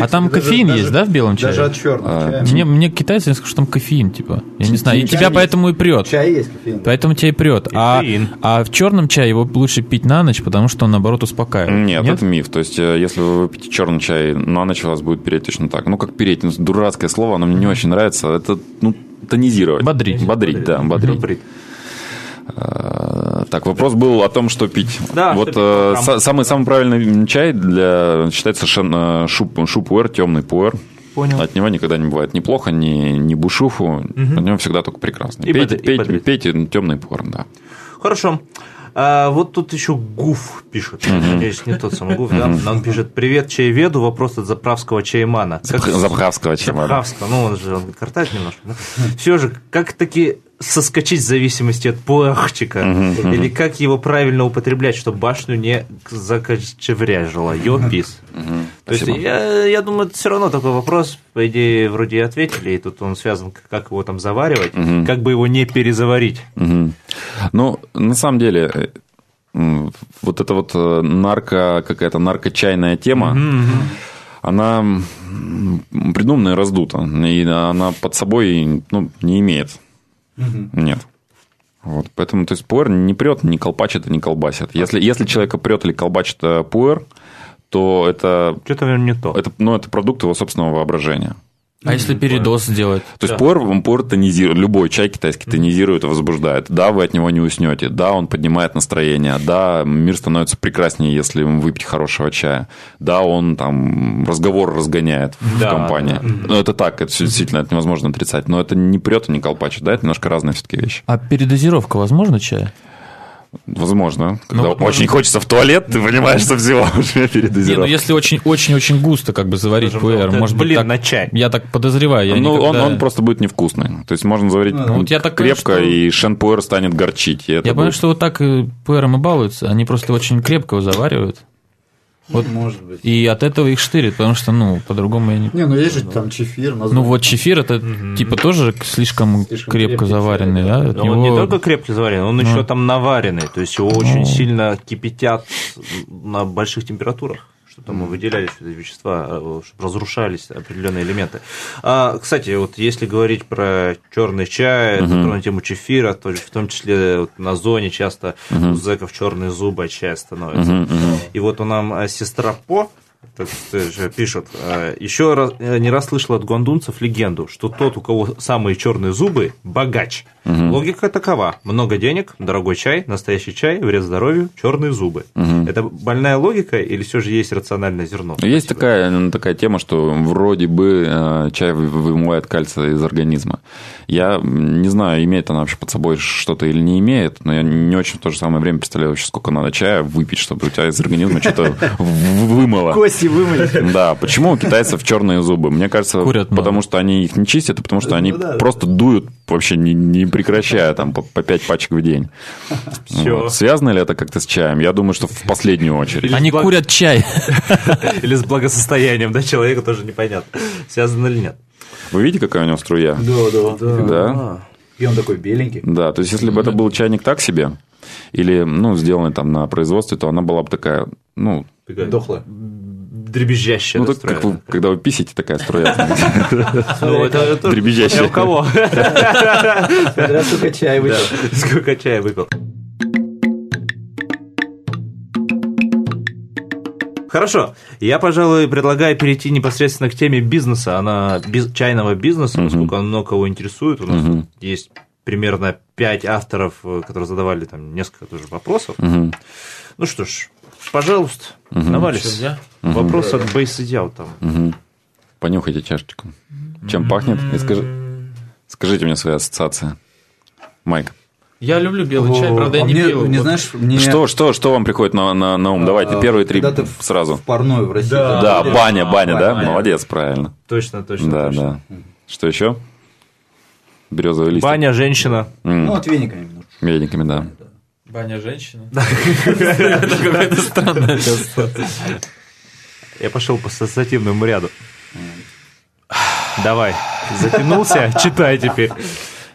А там кофеин есть, да, в белом чае? Даже от черного чая. Мне, мне китайцы скажут, что там кофеин, типа. Я не знаю. И чай тебя есть. поэтому и прет. В чае есть кофеин. Поэтому тебя и прет. А, Кофеин. а в черном чае его лучше пить на ночь, потому что он, наоборот, успокаивает. Нет, это миф. То есть, э, если вы выпьете черный чай, на ночь у вас будет переть точно так. Ну, как переть, ну, дурацкое слово, оно мне не очень нравится. Это, ну, тонизировать. Бодрить. Бодрить, да, бодрить. Бодрить. Э, Так, вопрос был о том, что пить. Да, вот что пить э, самый самый правильный чай для считается шен, э, шуп шупуэр, темный пуэр. Понял. От него никогда не бывает ни плохо, ни, ни бушуфу. От него всегда только прекрасно. И пейте, и пейте, бодрить. пейте темный пуэр, да. Хорошо. А, вот тут еще Гуф пишет. Надеюсь, не тот самый Гуф, да? Но Он пишет, привет, чаеведу, вопрос от заправского чаймана. Как- Запхавского чая. Заправского, ну он же он картает немножко. Да? Все же, как таки соскочить в зависимости от пуахчика? Или как его правильно употреблять, чтобы башню не закочевряжило? Йопис. То есть, я, я думаю, это все равно такой вопрос, по идее, вроде и ответили, и тут он связан, как его там заваривать, как бы его не перезаварить. Мгм. Ну, на самом деле, вот эта вот э, нарко, какая-то наркочайная тема, она м, придумана и раздута, и она под собой ну, не имеет. Нет. Вот, поэтому, то есть, пуэр не прет, не колпачит и не колбасит. Если, если человека прет или колбачит э, пуэр, то это, Что-то, наверное, не то. это, ну, это продукт его собственного воображения. А если передоз сделать? То есть он пуэр тонизирует, любой чай китайский тонизирует и возбуждает. Да, вы от него не уснете, да, он поднимает настроение, да, мир становится прекраснее, если выпить хорошего чая, да, он там разговор разгоняет в Да, компании. да. Ну, это так, это действительно это невозможно отрицать, но это не прет и не колпачит, да, это немножко разные все-таки вещи. А передозировка возможна чая? Возможно. Когда вот очень может- хочется в туалет, ты понимаешь, что всего уже Не, ну если очень-очень-очень густо как бы заварить Скажем, пуэр, может быть, так- на чай. Я так подозреваю. Я Ну, он, никогда- он просто будет невкусный. То есть можно заварить Ну, вот я так крепко, понял, что- и шен-пуэр станет горчить. Я понимаю, будет- что вот так и пуэром и балуются. Они просто очень крепко его заваривают. Вот. Может быть. И от этого их штырит, потому что, ну, по-другому я не... Не, ну есть же там чефир. Ну, вот чефир это типа тоже слишком, Слишком крепко заваренный, да? он не только крепко заваренный, он еще там наваренный. То есть его очень сильно кипятят на больших температурах, чтобы там выделялись эти вещества, э, чтобы разрушались определенные элементы. А, кстати, вот если говорить про черный чай, на тему чефира, то в том числе вот на зоне часто у зэков черные зубы от чая становятся. И вот у нам а, сестра По пишет, э, еще раз, э, не раз слышал от гуандунцев легенду, что тот, у кого самые черные зубы, богач. Логика такова: много денег, дорогой чай, настоящий чай, вред здоровью, черные зубы. Это больная логика или все же есть рациональное зерно? Есть такая, ну, такая тема, что вроде бы э, чай вы- вымывает кальций из организма. Я не знаю, имеет она вообще под собой что-то или не имеет, но я не очень в то же самое время представляю вообще, сколько надо чая выпить, чтобы у тебя из организма что-то вымыло. Кости вымыли. Да, почему у китайцев черные зубы? Мне кажется, потому что они их не чистят, и потому что они Ну да. просто дуют вообще не прекращая там по, по 5 пачек в день. Всё. Вот. Связано ли это как-то с чаем? Я думаю, что в последнюю очередь. Они Благ- курят чай. Или с благосостоянием да, человека тоже непонятно, связано или нет. Вы видите, какая у него струя? Да, да. Да? И он такой беленький. Да, то есть, если бы это был чайник так себе, или, ну, сделанный там на производстве, то она была бы такая, ну, Дохлая. Дребезжащая. ну, так как вы, когда вы писите, такая струя. Ну, это- Дребезжащая. у кого? Смотря сколько чая выпил. Сколько чая выпил. Хорошо, я, пожалуй, предлагаю перейти непосредственно к теме бизнеса, она биз- чайного бизнеса, поскольку он много кого интересует. У нас тут есть примерно пять авторов, э, которые задавали там несколько тоже вопросов. Мгм. Ну что ж, пожалуйста, навались. Вопрос от Бейс Идеал там. Мгм. Понюхайте чашечку. Чем пахнет? И скажи- скажите мне свои ассоциации. Майк. Я люблю белый чай, правда, я А не мне, пил. Вот. знаешь, мне... Что, что, что вам приходит на, на, на ум? Давайте, а, первые три ты сразу. В парной в России. Да. Да, ходишь, баня, баня, да? баня. Молодец, правильно. Точно, точно, Да, точно. да. Что еще? Березовый лист. Баня, женщина. Ну, вот вениками немножко. Вениками, да. Баня женщина. Это какая-то странная Я пошел по ассоциативному ряду. Давай, затянулся, читай теперь.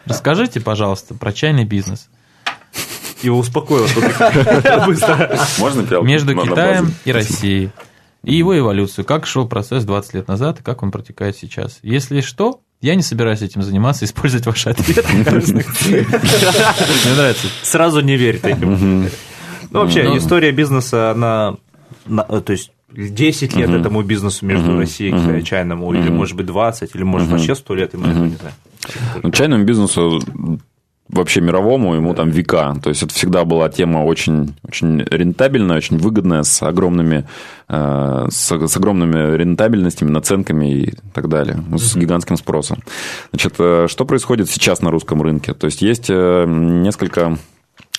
Расскажите, пожалуйста, про чайный бизнес. Его успокоило быстро. Можно? Между Китаем и Россией. И его эволюцию. Как шел процесс 20 лет назад и как он протекает сейчас. Если что, я не собираюсь этим заниматься, использовать ваши ответы. Мне нравится. Сразу не верь таким. Ну, вообще, Ну. история бизнеса, она, на- то есть, 10 лет этому бизнесу между Россией и чайному, или, может быть, 20, или, может, вообще 100 лет, и мы этого не знаем. Ну, чайному бизнесу вообще мировому, ему там века. То есть это всегда была тема очень, очень рентабельная, очень выгодная, с огромными, э, с, с огромными рентабельностями, наценками и так далее, ну, с гигантским спросом. Значит, э, что происходит сейчас на русском рынке? То есть есть э, несколько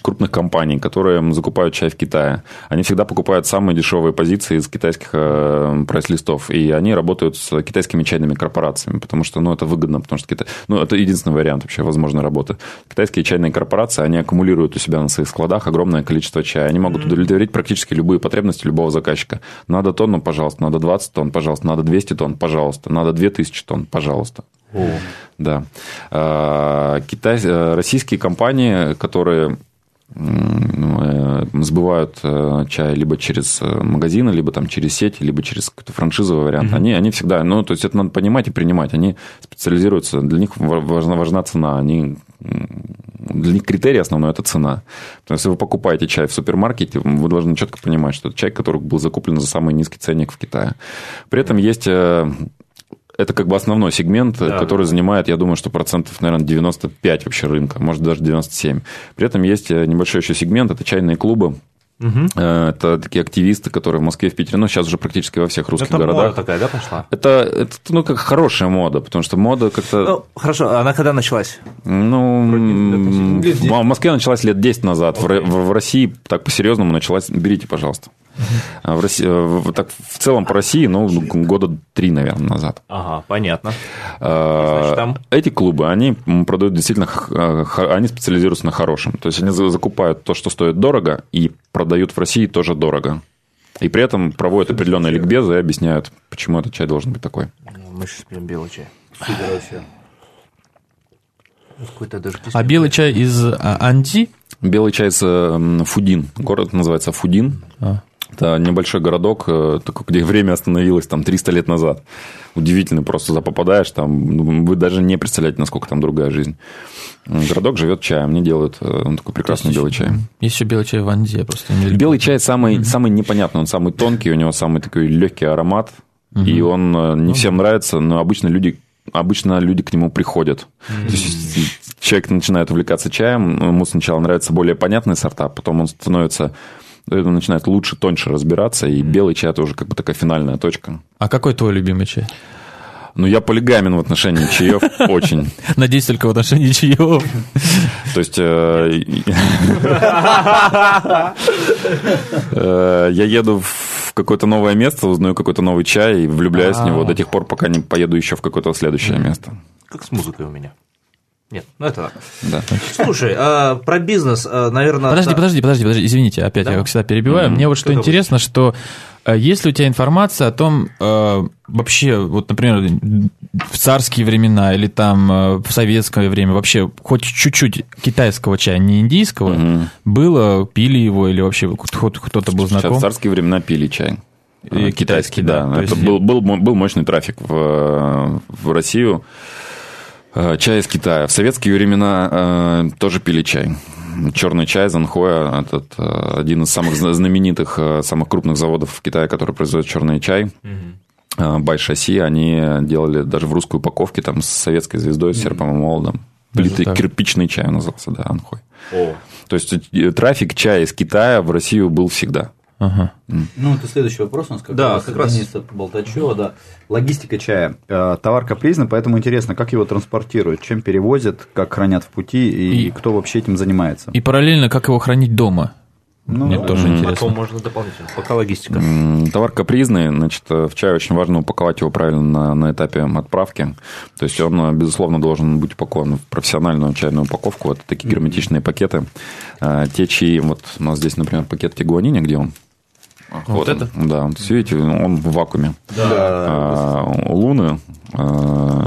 крупных компаний, которые закупают чай в Китае. Они всегда покупают самые дешевые позиции из китайских э, прайс-листов, и они работают с китайскими чайными корпорациями, потому что, ну, это выгодно, потому что Китай... ну, это единственный вариант вообще возможной работы. Китайские чайные корпорации, они аккумулируют у себя на своих складах огромное количество чая. Они могут удовлетворить практически любые потребности любого заказчика. Надо тонну, пожалуйста, надо 20 тонн, пожалуйста, надо 200 тонн, пожалуйста, надо 2000 тонн, пожалуйста. Да. А, Китай, э, российские компании, которые сбывают э, чай либо через э, магазины, либо там через сети, либо через какой-то франшизовый вариант, они, они всегда, ну, то есть это надо понимать и принимать, они специализируются, для них ва- важна, важна цена, они для них критерий основной – это цена. Потому что если вы покупаете чай в супермаркете, вы должны четко понимать, что это чай, который был закуплен за самый низкий ценник в Китае. При этом есть э, это как бы основной сегмент, Да, который занимает, я думаю, что процентов, наверное, 95 вообще рынка, может, даже 97. При этом есть э, небольшой еще сегмент, это чайные клубы. Э, Это такие активисты, которые в Москве, в Питере, ну, сейчас уже практически во всех русских Это мода городах. такая, да, пошла? Это, это, ну, как хорошая мода, потому что мода как-то... Ну, хорошо, она когда началась? Ну, лет в Москве началась лет 10 назад. В, Ро- в- в России так по-серьезному началась... Берите, пожалуйста. А В, России, в- так, в целом по России, ну, года три, наверное, назад. Ага, понятно. А, Значит, там- Эти клубы, они продают действительно, х- они специализируются на хорошем. То есть они за- закупают то, что стоит дорого, и продают в России тоже дорого. И при этом проводят определенные ликбезы и объясняют, почему этот чай должен быть такой. Мы сейчас пьем белый чай. Какой-то даже А белый чай из а, Анди? Белый чай с м, Фудин. Город называется Фудин. А. Это небольшой городок, э, такой, где время остановилось там 300 лет назад. Удивительно, просто попадаешь, там ну, вы даже не представляете, насколько там другая жизнь. Городок живет чаем, они делают э, он такой прекрасный белый чай. Есть еще белый чай в я просто не Белый чай самый, самый непонятный, он самый тонкий, у него самый такой легкий аромат, и он э, не всем нравится, но обычно люди обычно люди к нему приходят. То есть человек начинает увлекаться чаем, ему сначала нравятся более понятные сорта, потом он становится начинает лучше, тоньше разбираться, и белый чай это уже как бы такая финальная точка. А какой твой любимый чай? Ну, я полигамен в отношении чаев очень. Надеюсь, только в отношении чаев. То есть э, э, я еду в какое-то новое место, узнаю какой-то новый чай и влюбляюсь в него до тех пор, пока не поеду еще в какое-то следующее место. Как с музыкой у меня. Нет, ну это так. Да. Слушай, а про бизнес, а, наверное... Подожди, та- подожди, подожди, подожди, извините, опять я, как всегда, перебиваю. Мне вот что Что-то интересно, что э, есть ли у тебя информация о том, э, вообще, вот, например, в царские времена или там э, в советское время, вообще хоть чуть-чуть китайского чая, не индийского, было, пили его или вообще хоть кто-то был Сейчас знаком? в царские времена пили чай. И Э, китайский, да. То Это есть- был, был, был мощный трафик в, в Россию. Э, Чай из Китая. В советские времена э, тоже пили чай. Черный чай Занхоя – этот э, один из самых зна- знаменитых, э, самых крупных заводов в Китае, который производит черный чай. Э, Байшаси, они делали даже в русской упаковке там с советской звездой, с серпом и молодом. Плитый кирпичный чай назывался, да, Анхой. О, То есть э, трафик чая из Китая в Россию был всегда. Ага. Ну, это следующий вопрос у нас как Да, раз как раз. Дениса Болтачева, да. Логистика чая. Э, Товар капризный, поэтому интересно, как его транспортируют, чем перевозят, как хранят в пути и, И- кто вообще этим занимается. И параллельно, как его хранить дома? Ну, Мне тоже интересно. Потом можно дополнительно. Пока логистика. Товар капризный, значит, в чай очень важно упаковать его правильно на, на этапе отправки. То есть он, безусловно, должен быть упакован в профессиональную чайную упаковку. Это такие герметичные пакеты. Те чаи, вот у нас здесь, например, пакет тигуанини, где он? Вот, вот это? Да, вот видите, он в вакууме. Да. А, луны, а,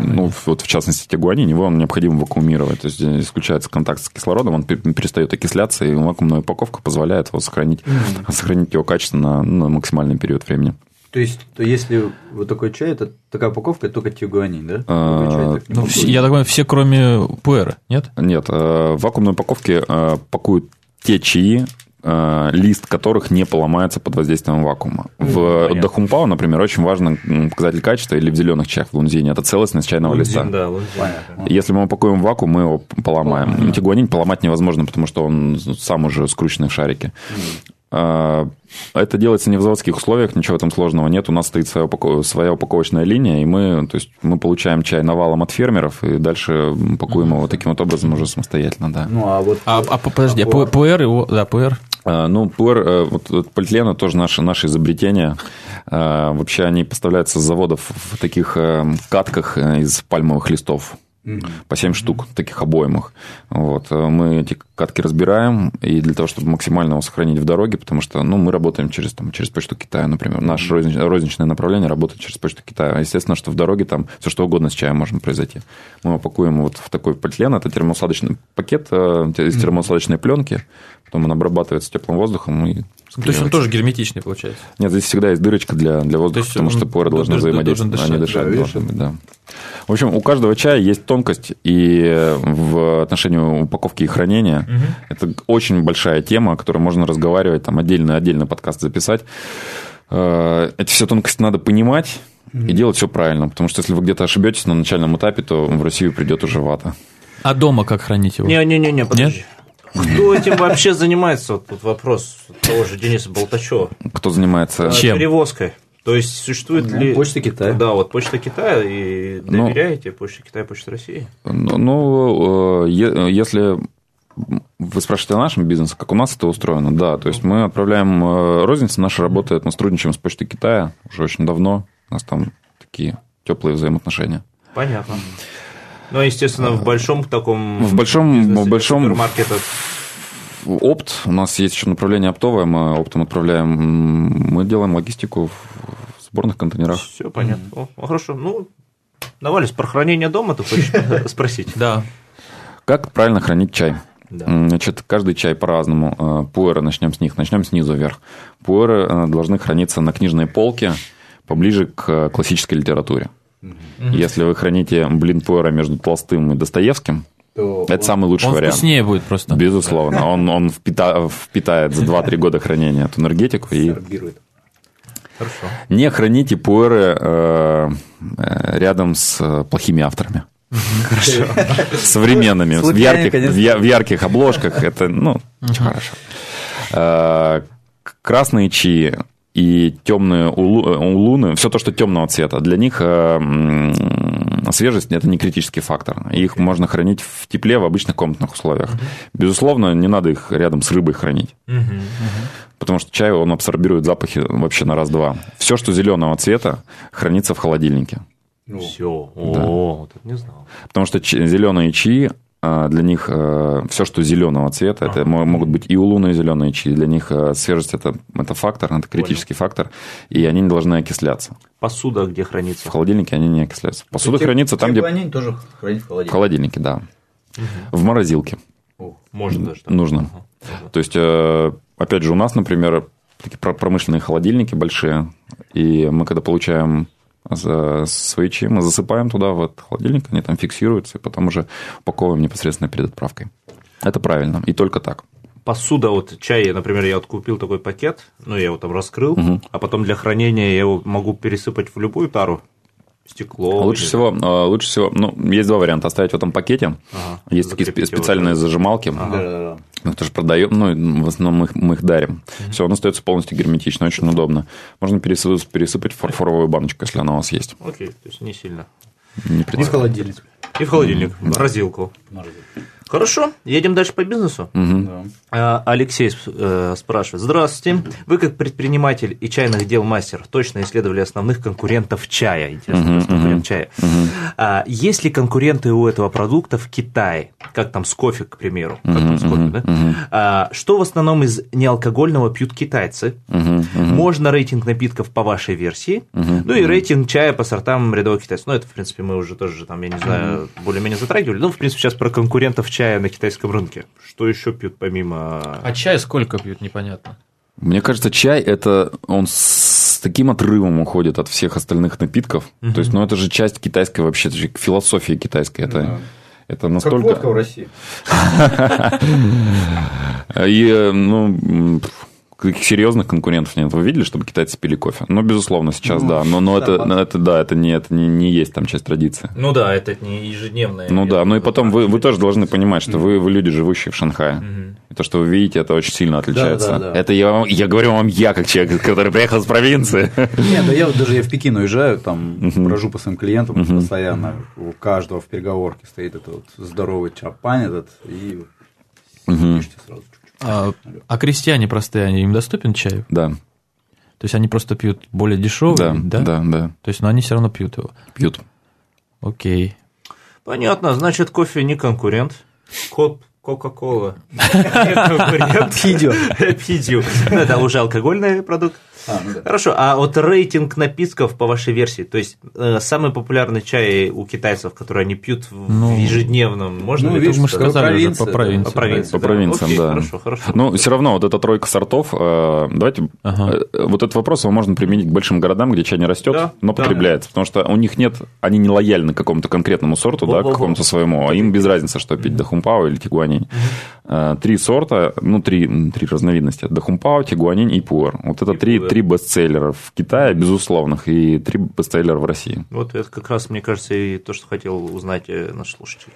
ну, вот в частности, тигуанин, его необходимо вакуумировать. То есть исключается контакт с кислородом, он перестает окисляться, и вакуумная упаковка позволяет его сохранить, mm-hmm. сохранить его качество на, на максимальный период времени. То есть, то если вот такой чай, это такая упаковка, это только тигуанин, да? А, ну, я так понимаю, все, кроме пуэра, нет? Нет, э, в вакуумной упаковке э, пакуют те чаи, лист которых не поломается под воздействием вакуума. В Дахумпао, например, очень важный показатель качества, или в зеленых чаях, в лунзине, это целостность чайного лунзин, листа. Да, лунзин. Если мы упакуем в вакуум, мы его поломаем. Mm. Тигуанин поломать невозможно, потому что он сам уже скрученный в шарике. Mm. Это делается не в заводских условиях, ничего в этом сложного нет. У нас стоит своя, упаков... своя упаковочная линия, и мы, то есть, мы получаем чай навалом от фермеров, и дальше пакуем его таким вот образом уже самостоятельно, да. Ну, а вот... А, а подожди, а ПУР его... Да, ПУР? А, ну, пуэр, э, вот, полиэтилена тоже наше, наше изобретение. А, вообще они поставляются с заводов в таких э, катках э, из пальмовых листов по 7 штук таких обоймах. Вот. Мы эти катки разбираем, и для того, чтобы максимально его сохранить в дороге, потому что ну, мы работаем через, там, через почту Китая, например. Наше розничное направление работает через почту Китая. Естественно, что в дороге там все что угодно с чаем может произойти. Мы его пакуем вот в такой полиэтилен, это термоусадочный пакет из термоусадочной пленки, потом он обрабатывается теплым воздухом и то есть он тоже герметичный получается? Нет, здесь всегда есть дырочка для, для воздуха, потому что поры должны взаимодействовать, они дышать да, должны быть, да. В общем, у каждого чая есть тонкость, и в отношении упаковки и хранения угу. это очень большая тема, о которой можно разговаривать, там отдельно, отдельно подкаст записать. Э, эти все тонкости надо понимать и делать все правильно, потому что если вы где-то ошибетесь на начальном этапе, то в Россию придет уже вата. А дома как хранить его? Не-не-не, подожди. Нет? Кто этим вообще занимается? Вот тут вопрос того же Дениса Болтачева. Кто занимается? Чем? Перевозкой. То есть существует ну, ли... Почта Китая. Да, вот Почта Китая, и ну, доверяете ну, Почте Китая, Почте России? Ну, ну если вы спрашиваете о нашем бизнесе, как у нас это устроено? Да, то есть мы отправляем э, розницу, наша работает, мы сотрудничаем с Почтой Китая уже очень давно, у нас там такие теплые взаимоотношения. Понятно. Ну, естественно, в большом таком в большом, бизнесе, в большом супермаркетах опт, у нас есть еще направление оптовое, мы оптом отправляем, мы делаем логистику в сборных контейнерах. Все понятно. Mm-hmm. О, хорошо. Ну, Навалис, про хранение дома ты хочешь спросить? Да. Как правильно хранить чай? Да. Значит, каждый чай по-разному. Э, пуэры, начнем с них, начнем снизу вверх. Пуэры э, должны храниться на книжной полке поближе к классической литературе. Угу. Если вы храните блин пуэра между Толстым и Достоевским, то это он, самый лучший он вариант. вкуснее будет просто. Безусловно. Он, он впита, впитает за 2-3 года хранения эту энергетику. И... Хорошо. Не храните пуэры э, э рядом с плохими авторами. Хорошо. Современными, в ярких, в ярких обложках. Это, ну, хорошо. Э, красные чаи и темные улуны, все то, что темного цвета, для них э, свежесть это не критический фактор. Их можно хранить в тепле в обычных комнатных условиях. Безусловно, не надо их рядом с рыбой хранить. Потому что чай, он абсорбирует запахи вообще на раз-два. Все, что зеленого цвета, хранится в холодильнике. Все. Да. О, вот это не знал. Потому что зеленые чаи для них э, все, что зеленого цвета, это могут быть и улуны зеленые чаи. Для них э, свежесть это, это фактор, это критический Понял. фактор, и они не должны окисляться. Посуда где хранится? В холодильнике они не окисляются. Посуда хранится там, где. Они тоже хранить в холодильнике. В холодильнике, да. Угу. В морозилке. О, можно даже. Так? Нужно. Ага. То есть, э, опять же, у нас, например, такие промышленные холодильники большие, и мы когда получаем за свои чаи мы засыпаем туда в этот холодильник, они там фиксируются, и потом уже упаковываем непосредственно перед отправкой. Это правильно, и только так. Посуда, вот чай, например, я вот купил такой пакет, ну, я его там раскрыл, угу. а потом для хранения я его могу пересыпать в любую тару, стекло. Лучше или... всего, а, лучше всего, ну, есть два варианта. Оставить в этом пакете. Ага, есть такие специальные его. зажималки. Ага. Да, да, да. Мы тоже продаем, ну, в основном мы их, мы их дарим. Угу. Все, он остается полностью герметично, очень удобно. Можно пересыпать, пересыпать в фарфоровую баночку, если она у вас есть. Окей, то есть не сильно. Не И в холодильник. И в холодильник, в морозилку. Хорошо, едем дальше по бизнесу. Да. А, Алексей э, спрашивает. Здравствуйте. Вы как предприниматель и чайных дел мастер точно исследовали основных конкурентов чая. Интересно, кто конкурент мгм. чая. А, есть ли конкуренты у этого продукта в Китае? Как там с кофе, к примеру? Как там с кофе, да? А, что в основном из неалкогольного пьют китайцы? Мгм, мгм. Можно рейтинг напитков по вашей версии, ну и рейтинг чая по сортам рядовых китайцев. Ну, это, в принципе, мы уже тоже, там, я не знаю, более-менее затрагивали. Ну, в принципе, сейчас про конкурентов чая на китайском рынке. Что еще пьют помимо... А чай сколько пьют, непонятно. Мне кажется, чай это он с таким отрывом уходит от всех остальных напитков. То есть, ну это же часть китайской вообще, это же философии китайской. Это, это Как настолько. водка в России. И, э, ну, серьезных конкурентов нет. Вы видели, чтобы китайцы пили кофе? Ну, безусловно, сейчас Ну, да. Но, но это, Starbucks. это, да, это не, это не, не есть там часть традиции. Ну да, это не ежедневное. Ну да, ну и потом вы, вы тоже должны понимать, что вы, вы люди, живущие в Шанхае. И то, что вы видите, это очень сильно отличается. да, да. Это я, вам- я говорю вам я, как человек, который приехал с провинции. Нет, да я вот даже я в Пекин уезжаю, там брожу по своим клиентам постоянно. У каждого в переговорке стоит этот вот здоровый чапань этот, и пишите сразу. А, а крестьяне простые, они им доступен чай? Да, То есть они просто пьют более дешевый, да, да? да, да, То есть, но они все равно пьют его. пьют. Окей. Понятно, значит, кофе не конкурент. Коп, Кока-кола. Конкурент. Пидио. Пидио. Ну, Это уже алкогольный продукт. А, ну да. Хорошо, а вот рейтинг напитков по вашей версии, то есть э, самый популярный чай у китайцев, который они пьют в Ну, ежедневном, можно ну, ли видишь, Мы же сказать? сказали уже по провинции. По провинции, По да. провинциям, Окей, да. Хорошо, хорошо. Но все равно вот эта тройка сортов, э, давайте, Ага. э, вот этот вопрос его можно применить к большим городам, где чай не растет, Да, но да. потребляется, потому что у них нет, они не лояльны к какому-то конкретному сорту, да, к Во-во-во. какому-то своему, а им без разницы, что пить, Дахумпао или Тигуанинь. Э, Три сорта, ну, три, три разновидности, Дахумпао, Тигуанинь и Пуэр. Вот это И три, Пуэр. три бестселлера в Китае, безусловных, и три бестселлера в России. Вот это как раз, мне кажется, и то, что хотел узнать э, наш слушатель.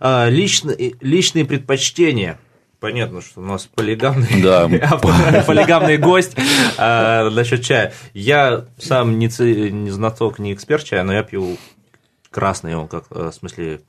А, личные, личные предпочтения. Понятно, что у нас полигамный, Да. полигамный гость а, насчет чая. Я сам не, ци- не знаток, не эксперт чая, но я пью красный, он как, э, в смысле,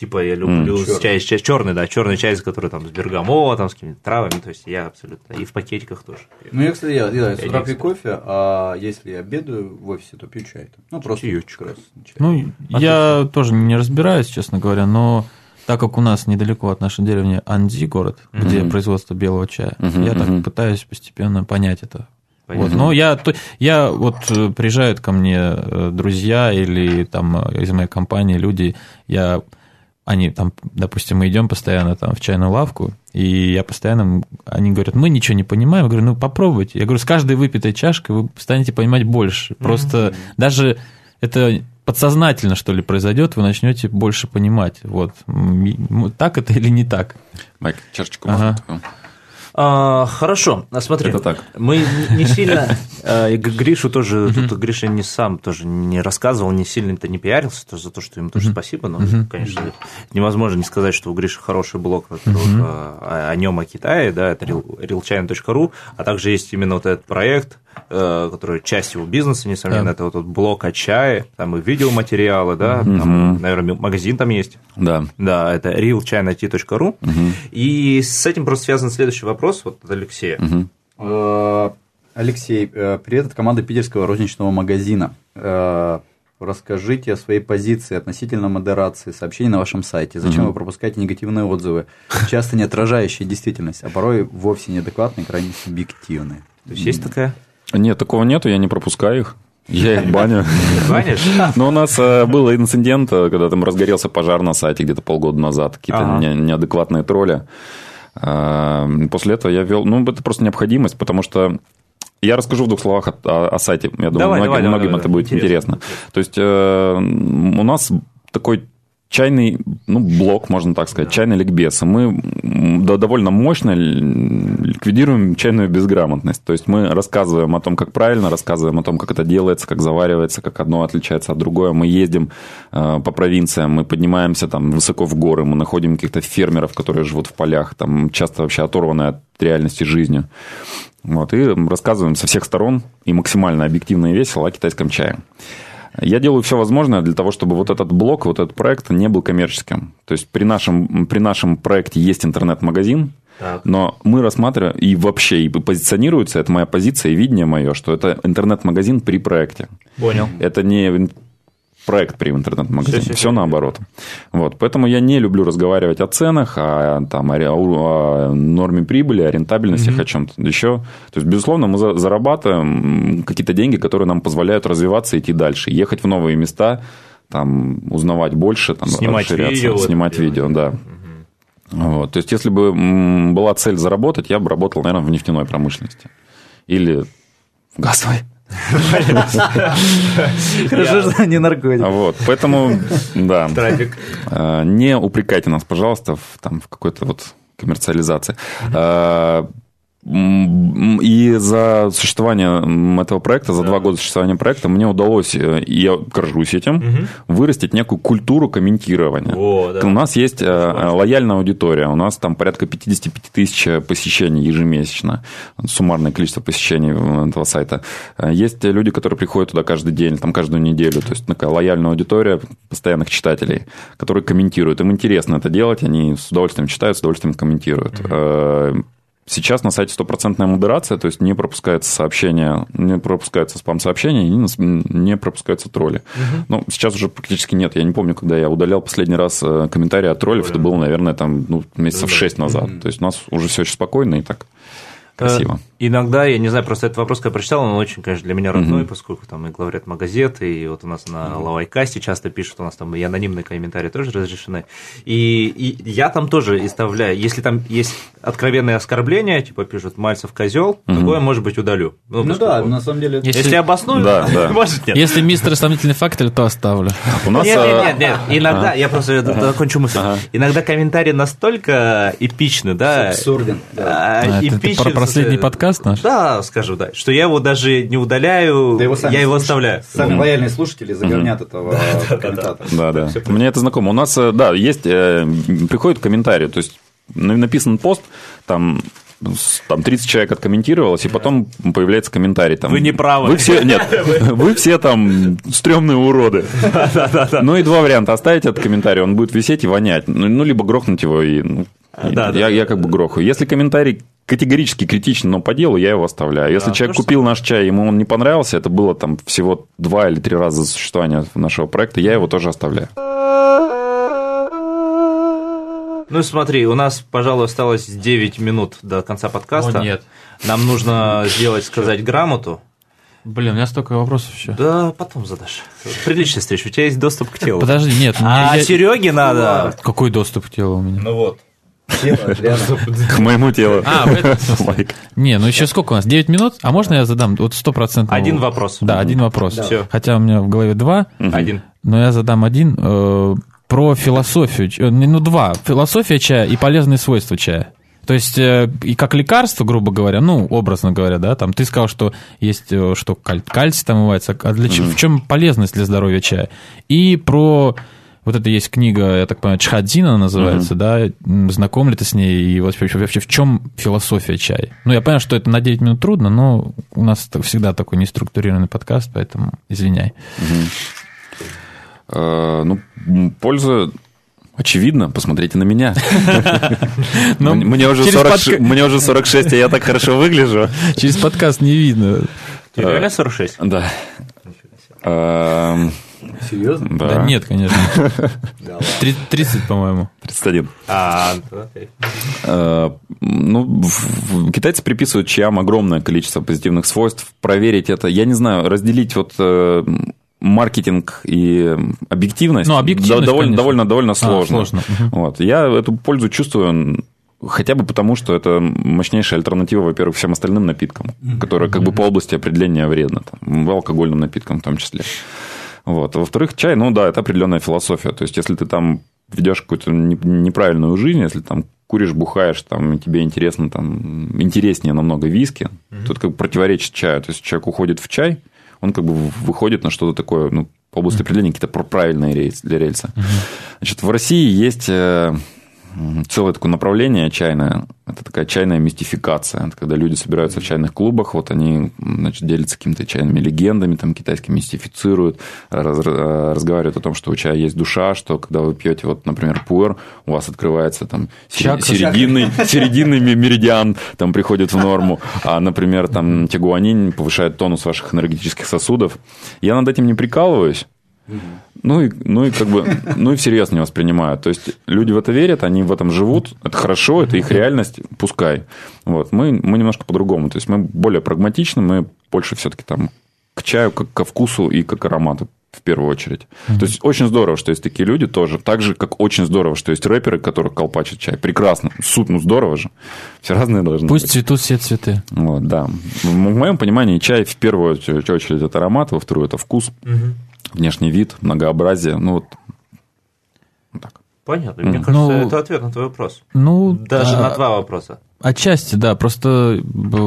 типа я люблю чёрный. чай, чай черный, да, черный чай, который там с бергамотом, с какими-то травами, то есть я абсолютно, и в пакетиках тоже. Ну, я, кстати, я, я с Я утра не пью кофе, а если я обедаю в офисе, то пью чай. там. Ну, просто Чаёчек. красный чай. Ну, я тоже не разбираюсь, честно говоря, но так как у нас недалеко от нашей деревни Анди город, где производство белого чая, Мгм, я так мгм. пытаюсь постепенно понять это. Понятно. Вот. Но я, то- я вот э, приезжают ко мне э, друзья или там э, из моей компании люди, я они там, допустим, мы идем постоянно там в чайную лавку, и я постоянно, они говорят, мы ничего не понимаем, я говорю, ну попробуйте. Я говорю, с каждой выпитой чашкой вы станете понимать больше. Просто даже это подсознательно, что ли, произойдет, вы начнете больше понимать. Вот. Так это или не так? Майк, чашечку Ага. можно такую? А, хорошо, а смотри, Это так. мы не- сильно, Г- Гришу тоже, тут Гриша не сам тоже не рассказывал, не сильно-то не пиарился, то за то, что ему тоже спасибо, но, конечно, невозможно не сказать, что у Гриши хороший блог, э, о, нем, о Китае, да, это real- realchina.ru, а также есть именно вот этот проект, который часть его бизнеса, несомненно, Да. это вот этот блог о чае, там и видеоматериалы, да, там, наверное, магазин там есть. Да. Да, это realchinat.ru. И с этим просто связан следующий вопрос вот от Алексея. Э, Алексей, э, привет от команды питерского розничного магазина. Э, Расскажите о своей позиции относительно модерации сообщений на вашем сайте. Зачем вы пропускаете негативные отзывы, часто не отражающие действительность, а порой вовсе неадекватные, крайне субъективные? То есть есть такая? Нет, такого нету, я не пропускаю их. Я их баню. Банишь? Но у нас э, был инцидент, э, когда там разгорелся пожар на сайте где-то полгода назад, какие-то Ага. не- неадекватные тролли. А, После этого я вел... Ну, это просто необходимость, потому что я расскажу в двух словах о, о- о сайте. Я думаю, Давай, многим, давай, многим давай, это будет интересно. интересно. То есть э, у нас такой чайный, ну, блок, можно так сказать, чайный ликбез. И мы да, довольно мощно ликвидируем чайную безграмотность. То есть мы рассказываем о том, как правильно, рассказываем о том, как это делается, как заваривается, как одно отличается от другого. Мы ездим э, по провинциям, мы поднимаемся там высоко в горы, мы находим каких-то фермеров, которые живут в полях, там часто вообще оторванные от реальности жизни. Вот, и рассказываем со всех сторон и максимально объективно и весело о китайском чае. Я делаю все возможное для того, чтобы вот этот блок, вот этот проект не был коммерческим. То есть при нашем, при нашем проекте есть интернет-магазин, Так. но мы рассматриваем, и вообще и позиционируется, это моя позиция и видение мое, что это интернет-магазин при проекте. Понял. Это не проект при интернет-магазине. Все, всё, всё. наоборот. Вот. Поэтому я не люблю разговаривать о ценах, о, там, о, о норме прибыли, о рентабельности, о чем-то еще. То есть, безусловно, мы за- зарабатываем какие-то деньги, которые нам позволяют развиваться, идти дальше, ехать в новые места, там, узнавать больше, там, Снимать расширяться, видео, вот снимать это видео, да. Вот. То есть, если бы была цель заработать, я бы работал, наверное, в нефтяной промышленности. Или в газовой. Хорошо, что не наркотик. Вот, поэтому, да. Трафик. Э, Не упрекайте нас, пожалуйста, в, там, в какой-то вот коммерциализации. М, И за существование этого проекта, за два года существования проекта, мне удалось, э, и я горжусь этим, вырастить некую культуру комментирования. О, да. У нас есть э, лояльная аудитория, у нас там порядка 55 тысяч посещений ежемесячно, суммарное количество посещений этого сайта. Э, Есть люди, которые приходят туда каждый день, там каждую неделю, то есть такая лояльная аудитория постоянных читателей, которые комментируют. Им интересно это делать, они с удовольствием читают, с удовольствием комментируют. Э, Сейчас на сайте стопроцентная модерация, то есть не пропускается сообщение, не пропускается спам-сообщение, не- пропускаются тролли. Ну, сейчас уже практически нет. Я не помню, когда я удалял последний раз э, комментарии от троллев. Это было, наверное, там ну, месяцев шесть назад. То есть у нас уже все очень спокойно и так красиво. Иногда, я не знаю, просто этот вопрос, когда прочитал, он очень, конечно, для меня родной, поскольку там и главред магазет, и вот у нас на Лавайкасте часто пишут, у нас там и анонимные комментарии тоже разрешены. И, и я там тоже изставляю, если там есть откровенные оскорбления, типа пишут Мальцев козел, такое, может быть, удалю. Ну поскольку- да, на самом деле... Если- Если обосную, Да, да. может нет. Если мистер сомнительный фактор, то оставлю. У нас Нет, нет, нет, нет. Иногда, я просто закончу мысль. Иногда комментарии настолько эпичны, да. Абсурден. да. а, А, эпичен, про последний э, подкаст наш? Да, скажу, да. Что я его даже не удаляю, Да его я его оставляю. Сами лояльные слушатели загорнят этого комментатора. Да, да. Мне это знакомо. У нас, э, да, есть, э, приходят комментарии, то есть на- написан пост, там там 30 человек откомментировалось, и потом появляется комментарий. Там, Вы не правы. Вы все, нет, вы все там стрёмные уроды. Ну и два варианта. Оставить этот комментарий, он будет висеть и вонять. Ну, ну, либо грохнуть его, и ну, Да, да, я, я как бы грохаю. Если комментарий категорически критичен, но по делу, я его оставляю. Если Да, человек то купил наш чай, ему он не понравился, это было там всего два или три раза за существование нашего проекта, я его тоже оставляю. Ну смотри, у нас, пожалуй, осталось 9 минут до конца подкаста. О, нет. Нам нужно сделать, сказать грамоту. Блин, у меня столько вопросов еще. Да, потом задашь. Приличная встреча, у тебя есть доступ к телу. Подожди, нет. А я- Сереге надо. Какой доступ к телу у меня? Ну вот. К моему телу. А, в этом смысле. Лайк. Не, ну еще сколько у нас? 9 минут? А можно я задам вот стопроцентно? Один вопрос. Да, один вопрос. Всё. Хотя у меня в голове два, Один. но я задам один э, про философию. э, Ну, два. Философия чая и полезные свойства чая. То есть, э, и как лекарство, грубо говоря, ну, образно говоря, да, там, ты сказал, что есть, что каль- кальций там бывается, а для чего, в чем полезность для здоровья чая? И про, вот это есть книга, я так понимаю, Чхадзина называется, да, м, знаком ли ты с ней, и вообще, вообще в чем философия чая? Ну, я понимаю, что это на 9 минут трудно, но у нас всегда такой неструктурированный подкаст, поэтому извиняй. Э, Ну, польза очевидна. Посмотрите на меня. Ну, Мне- уже через 40 подка- мне уже 46, а я так хорошо выгляжу. Через подкаст не видно. Реально 46? Да. Серьезно? Да, Да. нет, конечно. Да ладно. Три- 30, по-моему. 31. А, Ну, в- в- китайцы приписывают чаям огромное количество позитивных свойств. Проверить это, я не знаю, разделить вот э, маркетинг и объективность, Ну, объективность, довольно, довольно, довольно А, сложно. сложно, мгм. Вот. Я эту пользу чувствую хотя бы потому, что это мощнейшая альтернатива, во-первых, всем остальным напиткам, которые как бы по области определения вредно, там, алкогольным напиткам в том числе. Вот. Во-вторых, чай, ну да, это определенная философия. То есть, если ты там ведешь какую-то не- неправильную жизнь, если там куришь, бухаешь, там, тебе интересно, там, интереснее намного виски, то это как бы противоречит чаю. То есть, человек уходит в чай, он как бы выходит на что-то такое, ну, по области определения какие-то правильные рельсы, для рельса. Значит, в России есть э, целое такое направление чайное. Это такая чайная мистификация. Это когда люди собираются в чайных клубах, вот они значит, делятся какими-то чайными легендами, там китайскими мистифицируют, раз, разговаривают о том, что у чая есть душа, что когда вы пьете, вот, например, пуэр, у вас открывается там Чакра. серединный, серединный меридиан, там приходит в норму, а, например, там тягуанин повышает тонус ваших энергетических сосудов. Я над этим не прикалываюсь, ну и, ну и как бы, ну и всерьез не воспринимают. То есть люди в это верят, они в этом живут, это хорошо, это их реальность, пускай. Вот. Мы, мы немножко по-другому. То есть мы более прагматичны, мы больше все-таки там к чаю, как ко вкусу и как аромату в первую очередь. Mm-hmm. То есть очень здорово, что есть такие люди тоже. Так же, как очень здорово, что есть рэперы, которые колпачат чай. Прекрасно. Суд, ну здорово же. Все разные должны Пусть быть. цветут все цветы. Вот, да. В моем понимании чай в первую очередь это аромат, во вторую это вкус. Mm-hmm внешний вид, многообразие. Ну, вот, вот так. Понятно. Мне кажется, ну, это ответ на твой вопрос. Ну, Даже да. на два вопроса. Отчасти, да. Просто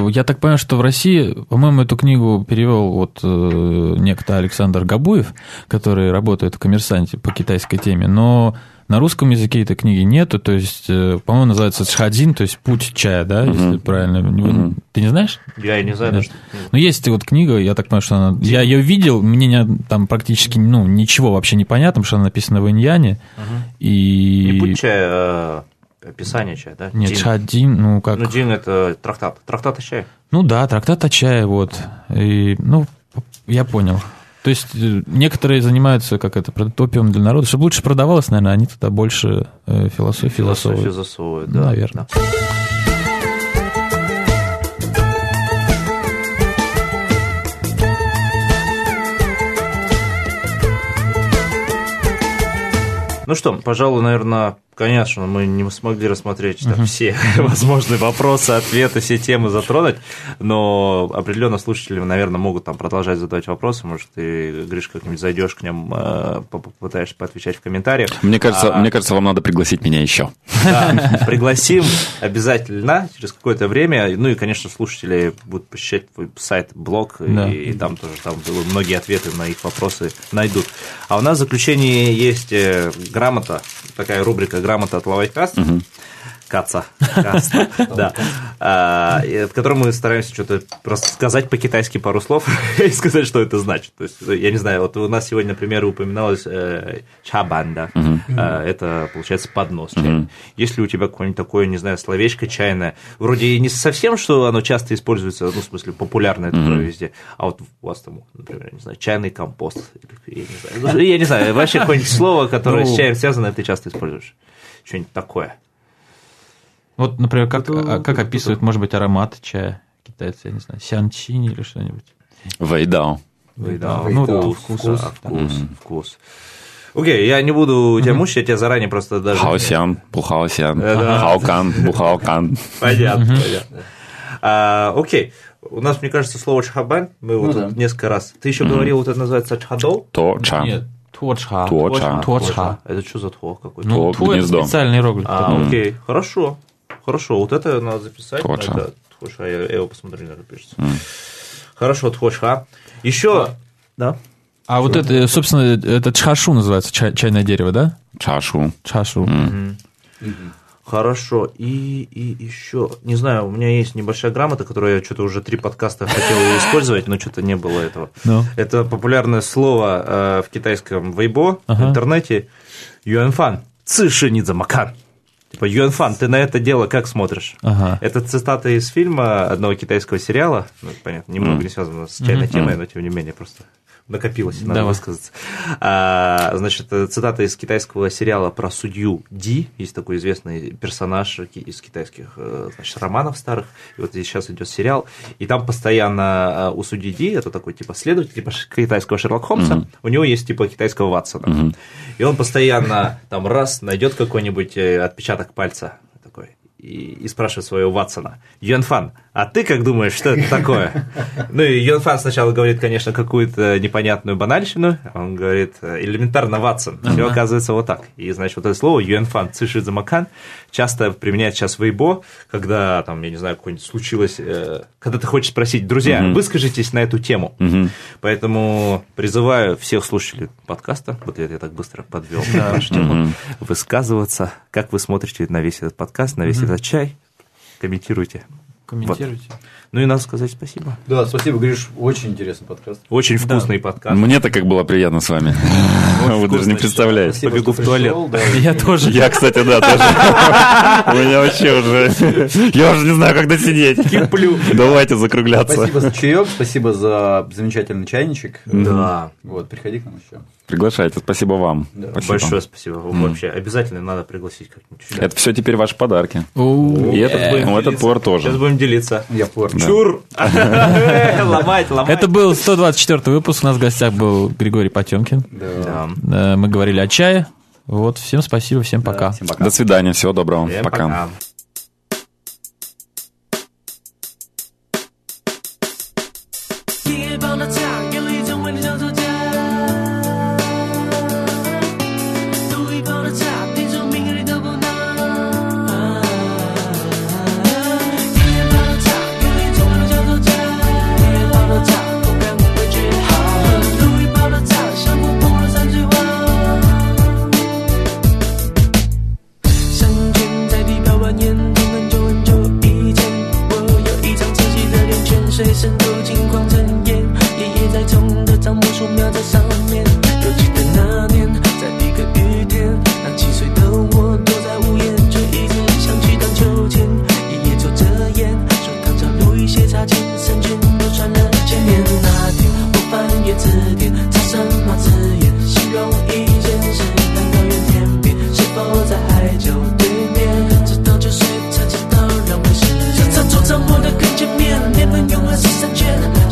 я так понимаю, что в России, по-моему, эту книгу перевел вот э, некто Александр Габуев, который работает в коммерсанте по китайской теме, но на русском языке этой книги нету, то есть, э, по-моему, называется Чхадин, то есть путь чая, да, uh-huh. если правильно. Uh-huh. Ты не знаешь? Я не знаю. Да. Что... Ну, есть вот книга, я так понимаю, что она... Я ее видел, мне там практически ну, ничего вообще не понятно, потому что она написана в иньяне. Uh-huh. И... Не путь чая, а описание чая, да? Нет, Чхадин, ну как... Ну, Дин – это трактат. Трактат о чае. Ну да, трактат о чае, вот. И, ну, я понял. То есть э, некоторые занимаются, как это, опиум для народа. Чтобы лучше продавалось, наверное, они туда больше э, философии Философию засовывают, да. Наверное. Да. Ну что, пожалуй, наверное, Конечно, мы не смогли рассмотреть там, все возможные вопросы, ответы, все темы затронуть, но определенно слушатели, наверное, могут там продолжать задавать вопросы. Может, ты, Гриш, как-нибудь зайдешь к ним, э, попытаешься поотвечать в комментариях. Мне кажется, а, мне кажется, вам надо пригласить меня еще. Да, пригласим обязательно через какое-то время. Ну и, конечно, слушатели будут посещать твой сайт, блог, да. и, и там тоже там многие ответы на их вопросы найдут. А у нас в заключении есть э, грамота, такая рубрика грамота от Лавайкаст. Угу. Каца. Да. А, в котором мы стараемся что-то просто сказать по-китайски пару слов и сказать, что это значит. То есть, я не знаю, вот у нас сегодня, например, упоминалось э, чабанда. А, это, получается, поднос чайный. Есть ли у тебя какое-нибудь такое, не знаю, словечко чайное? Вроде не совсем, что оно часто используется, ну, в смысле, популярное такое везде, а вот у вас там, например, не знаю, чайный компост. Я не знаю, я не знаю вообще какое-нибудь слово, которое с ну. чаем связано, ты часто используешь что-нибудь такое. Вот, например, как, это, как описывают, может быть, аромат чая китайцы, я не знаю, сянчини или что-нибудь? Вэйдао. Вэйдао. Ну, да, вкус, вкус, вкус, вкус. Окей, я не буду тебя мучить, я тебя заранее просто даже... Хаосян, бухаосян, хаокан, бухаокан. Понятно, понятно. А, окей, у нас, мне кажется, слово чхабань, мы вот ну несколько раз... Ты еще говорил, вот это называется чхадол? То, ча. Нет, Туочха. Туочха. Туочха. Это что за тво какой-то? Ну, тво это специальный иероглиф. А, окей, хорошо. Хорошо, вот это надо записать. Туочха. Это Туочха, я, я его посмотрю, наверное, пишется. Mm. Хорошо, Туочха. Еще... Да? А вот это, собственно, это чашу называется, чай, чайное дерево, да? Чашу. Чашу. Mm. Mm-hmm. Хорошо. И, и еще, не знаю, у меня есть небольшая грамота, которую я что-то уже три подкаста хотел использовать, но что-то не было этого. No. Ну. Это популярное слово э, в китайском вейбо, ага. в интернете. Юэнфан. Цишинидза макан. Типа, Юэнфан, ты на это дело как смотришь? Ага. Это цитата из фильма одного китайского сериала. Ну, понятно, немного mm. не связано с чайной mm-hmm. темой, но тем не менее просто накопилось, надо да. высказаться. А, значит, цитата из китайского сериала про судью Ди. Есть такой известный персонаж из китайских э, значит, романов старых. И вот здесь сейчас идет сериал. И там постоянно э, у судьи Ди, это такой типа следователь, типа китайского Шерлока Холмса, mm-hmm. у него есть типа китайского Ватсона. Mm-hmm. И он постоянно там раз найдет какой-нибудь э, отпечаток пальца такой и, и спрашивает своего Ватсона, Юнфан, а ты как думаешь, что это такое? Ну и Юнфан сначала говорит, конечно, какую-то непонятную банальщину, он говорит, элементарно Ватсон, все оказывается вот так. И, значит, вот это слово Юнфан, цишизамакан, часто применяет сейчас в Weibo, когда, там, я не знаю, какое-нибудь случилось, э, когда ты хочешь спросить, друзья, угу. выскажитесь на эту тему. Угу. Поэтому призываю всех слушателей подкаста, вот я, я так быстро подвел нашу тему, высказываться, как вы смотрите на весь этот подкаст, на весь этот чай, комментируйте. Комментируйте. Вот. Ну и надо сказать спасибо. Да, спасибо, Гриш, очень интересный подкаст. Очень вкусный да. подкаст. Мне-то как было приятно с вами. Вы даже не представляете. Побегу в туалет. Я тоже. Я, кстати, да, тоже. У меня вообще уже... Я уже не знаю, когда сидеть. Киплю. Давайте закругляться. Спасибо за чаек, спасибо за замечательный чайничек. Да. Вот, приходи к нам еще. Приглашайте, спасибо вам. Да. Спасибо. Большое спасибо. Вообще, обязательно надо пригласить как-нибудь. Это все теперь ваши подарки. И этот, ну, этот повар тоже. Сейчас будем делиться. Я повар. Чур! Ломать, ломать. Это был 124 выпуск. У нас в гостях был Григорий Потемкин. Да. Мы говорили о чае. Вот, всем спасибо, всем пока. Всем пока. До свидания, всего доброго. Всем пока. пока. 再见。